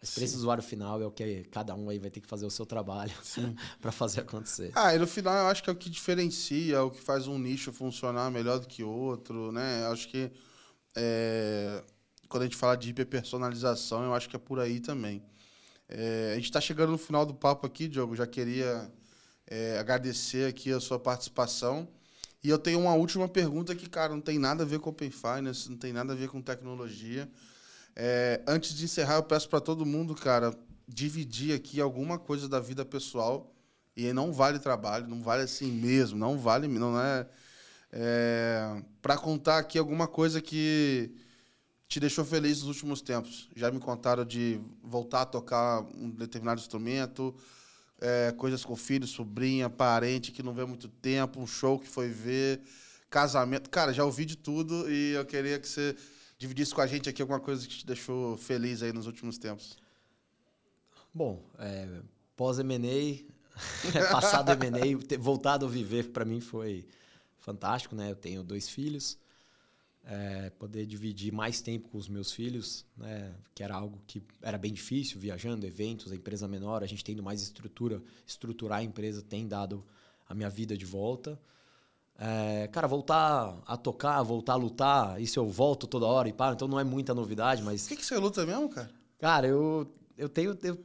A experiência do usuário final é o que cada um aí vai ter que fazer o seu trabalho para fazer acontecer. Ah, e no final eu acho que é o que diferencia, o que faz um nicho funcionar melhor do que outro, né? Eu acho que é, quando a gente fala de hiperpersonalização, eu acho que é por aí também. É, a gente está chegando no final do papo aqui, Diogo. Já queria é, agradecer aqui a sua participação. E eu tenho uma última pergunta que, cara, não tem nada a ver com Open Finance, não tem nada a ver com tecnologia. É, antes de encerrar, eu peço para todo mundo, cara, dividir aqui alguma coisa da vida pessoal. E não vale trabalho, não vale assim mesmo, não vale, não é. é para contar aqui alguma coisa que te deixou feliz nos últimos tempos. Já me contaram de voltar a tocar um determinado instrumento, é, coisas com filho, sobrinha, parente que não vê muito tempo, um show que foi ver, casamento. Cara, já ouvi de tudo e eu queria que você dividisse com a gente aqui alguma coisa que te deixou feliz aí nos últimos tempos. Bom, é, pós-M&A, passado M&A, voltado a viver para mim foi fantástico, né? Eu tenho dois filhos, é, poder dividir mais tempo com os meus filhos, né? Que era algo que era bem difícil, viajando, eventos, a empresa menor, a gente tendo mais estrutura, estruturar a empresa tem dado a minha vida de volta. É, cara, voltar a tocar, voltar a lutar, isso eu volto toda hora e paro, então não é muita novidade, mas. O que, que você luta mesmo, cara? Cara, eu, eu tenho. Eu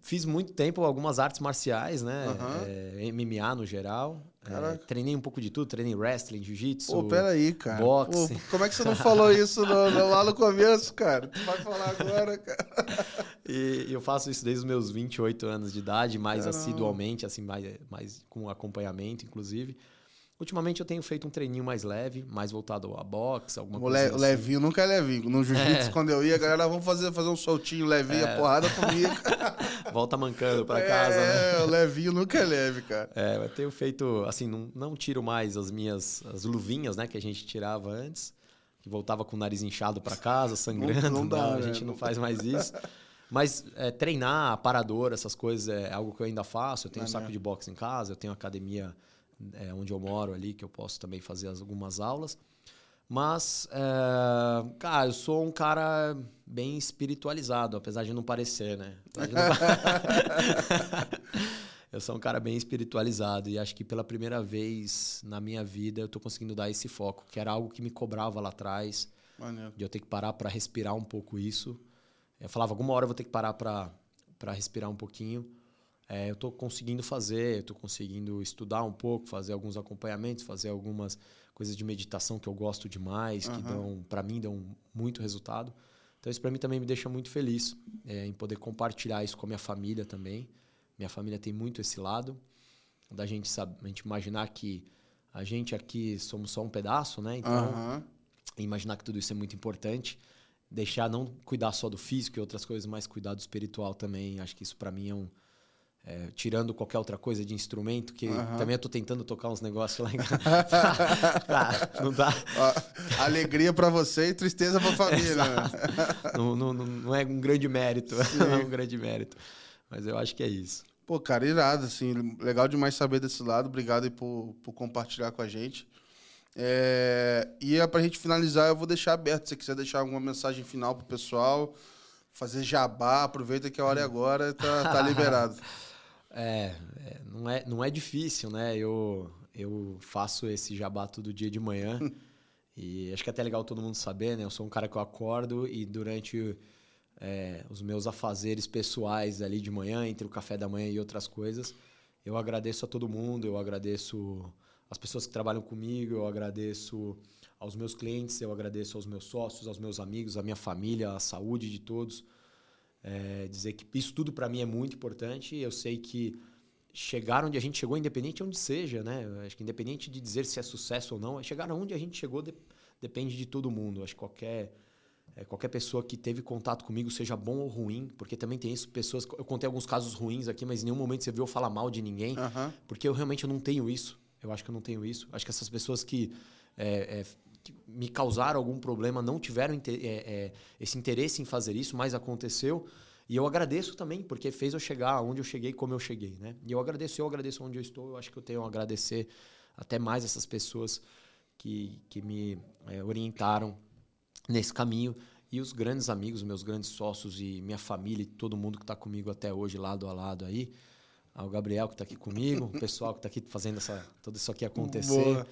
fiz muito tempo algumas artes marciais, né? Uhum. É, MMA no geral. É, treinei um pouco de tudo, treinei wrestling, jiu-jitsu. Pô, peraí, cara. Boxe. Pô, como é que você não falou isso no, no, lá no começo, cara? Tu vai falar agora, cara. E eu faço isso desde os meus 28 anos de idade, mais Caramba. assiduamente, assim, mais, mais com acompanhamento, inclusive. Ultimamente eu tenho feito um treininho mais leve, mais voltado a boxe, alguma o coisa. Le, assim. Levinho nunca é levinho. No jiu-jitsu, é. quando eu ia, a galera, vamos fazer, fazer um soltinho levinho, é. a porrada comigo. Volta mancando pra casa, é, né? É, o levinho nunca é leve, cara. É, eu tenho feito, assim, não, não tiro mais as minhas as luvinhas, né, que a gente tirava antes, que voltava com o nariz inchado pra casa, sangrando. Não, não dá, não, né? A gente não faz mais isso. Mas é, treinar, parador, essas coisas é algo que eu ainda faço. Eu tenho um saco de boxe em casa, eu tenho academia é, onde eu moro ali, que eu posso também fazer algumas aulas. Mas, é, cara, eu sou um cara bem espiritualizado, apesar de não parecer, né? Não... eu sou um cara bem espiritualizado e acho que pela primeira vez na minha vida eu tô conseguindo dar esse foco, que era algo que me cobrava lá atrás, Maneiro. de eu ter que parar para respirar um pouco isso. Eu falava, alguma hora eu vou ter que parar para respirar um pouquinho. É, eu estou conseguindo fazer, estou conseguindo estudar um pouco, fazer alguns acompanhamentos, fazer algumas coisas de meditação que eu gosto demais, uhum. que dão, para mim, dão muito resultado. Então isso para mim também me deixa muito feliz é, em poder compartilhar isso com a minha família também. Minha família tem muito esse lado da gente sabe, a gente imaginar que a gente aqui somos só um pedaço, né? Então uhum. imaginar que tudo isso é muito importante deixar não cuidar só do físico e outras coisas, mas cuidar do espiritual também. Acho que isso para mim é um é, tirando qualquer outra coisa de instrumento, que uhum. também eu tô tentando tocar uns negócios lá em casa. ah, não dá. Alegria para você e tristeza para a família. Não, não, não, é um grande mérito, não é um grande mérito. Mas eu acho que é isso. Pô, cara, irado, assim, legal demais saber desse lado. Obrigado aí por, por compartilhar com a gente. É, e é pra gente finalizar, eu vou deixar aberto. Se você quiser deixar alguma mensagem final pro pessoal, fazer jabá, aproveita que a hora é agora, tá, tá liberado. É, é, não, é, não é difícil, né? Eu, eu faço esse jabá todo dia de manhã. e acho que é até legal todo mundo saber, né? Eu sou um cara que eu acordo e durante é, os meus afazeres pessoais ali de manhã, entre o café da manhã e outras coisas, eu agradeço a todo mundo, eu agradeço as pessoas que trabalham comigo, eu agradeço aos meus clientes, eu agradeço aos meus sócios, aos meus amigos, à minha família, à saúde de todos. É, dizer que isso tudo para mim é muito importante. Eu sei que chegar onde a gente chegou, independente de onde seja, né? Acho que independente de dizer se é sucesso ou não, é chegar onde a gente chegou de, depende de todo mundo. Acho que qualquer é, qualquer pessoa que teve contato comigo, seja bom ou ruim, porque também tem isso, pessoas. Eu contei alguns casos ruins aqui, mas em nenhum momento você viu eu falar mal de ninguém, uhum. porque eu realmente eu não tenho isso. Eu acho que eu não tenho isso. Acho que essas pessoas que, é, é, me causaram algum problema não tiveram é, é, esse interesse em fazer isso, mas aconteceu. E eu agradeço também, porque fez eu chegar onde eu cheguei, como eu cheguei, né? E eu agradeço, eu agradeço onde eu estou. Eu acho que eu tenho a agradecer até mais essas pessoas que, que me é, orientaram nesse caminho. E os grandes amigos, meus grandes sócios e minha família e todo mundo que está comigo até hoje, lado a lado aí. Ao Gabriel que está aqui comigo, o pessoal que está aqui fazendo essa, tudo isso aqui acontecer. Boa.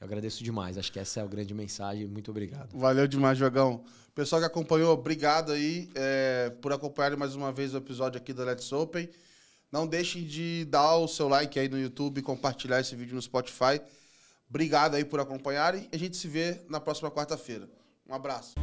Eu agradeço demais. Acho que essa é a grande mensagem. Muito obrigado. Valeu demais, Jogão. Pessoal que acompanhou, obrigado aí é, por acompanhar mais uma vez o episódio aqui do Let's Open. Não deixem de dar o seu like aí no YouTube, compartilhar esse vídeo no Spotify. Obrigado aí por acompanharem. A gente se vê na próxima quarta-feira. Um abraço.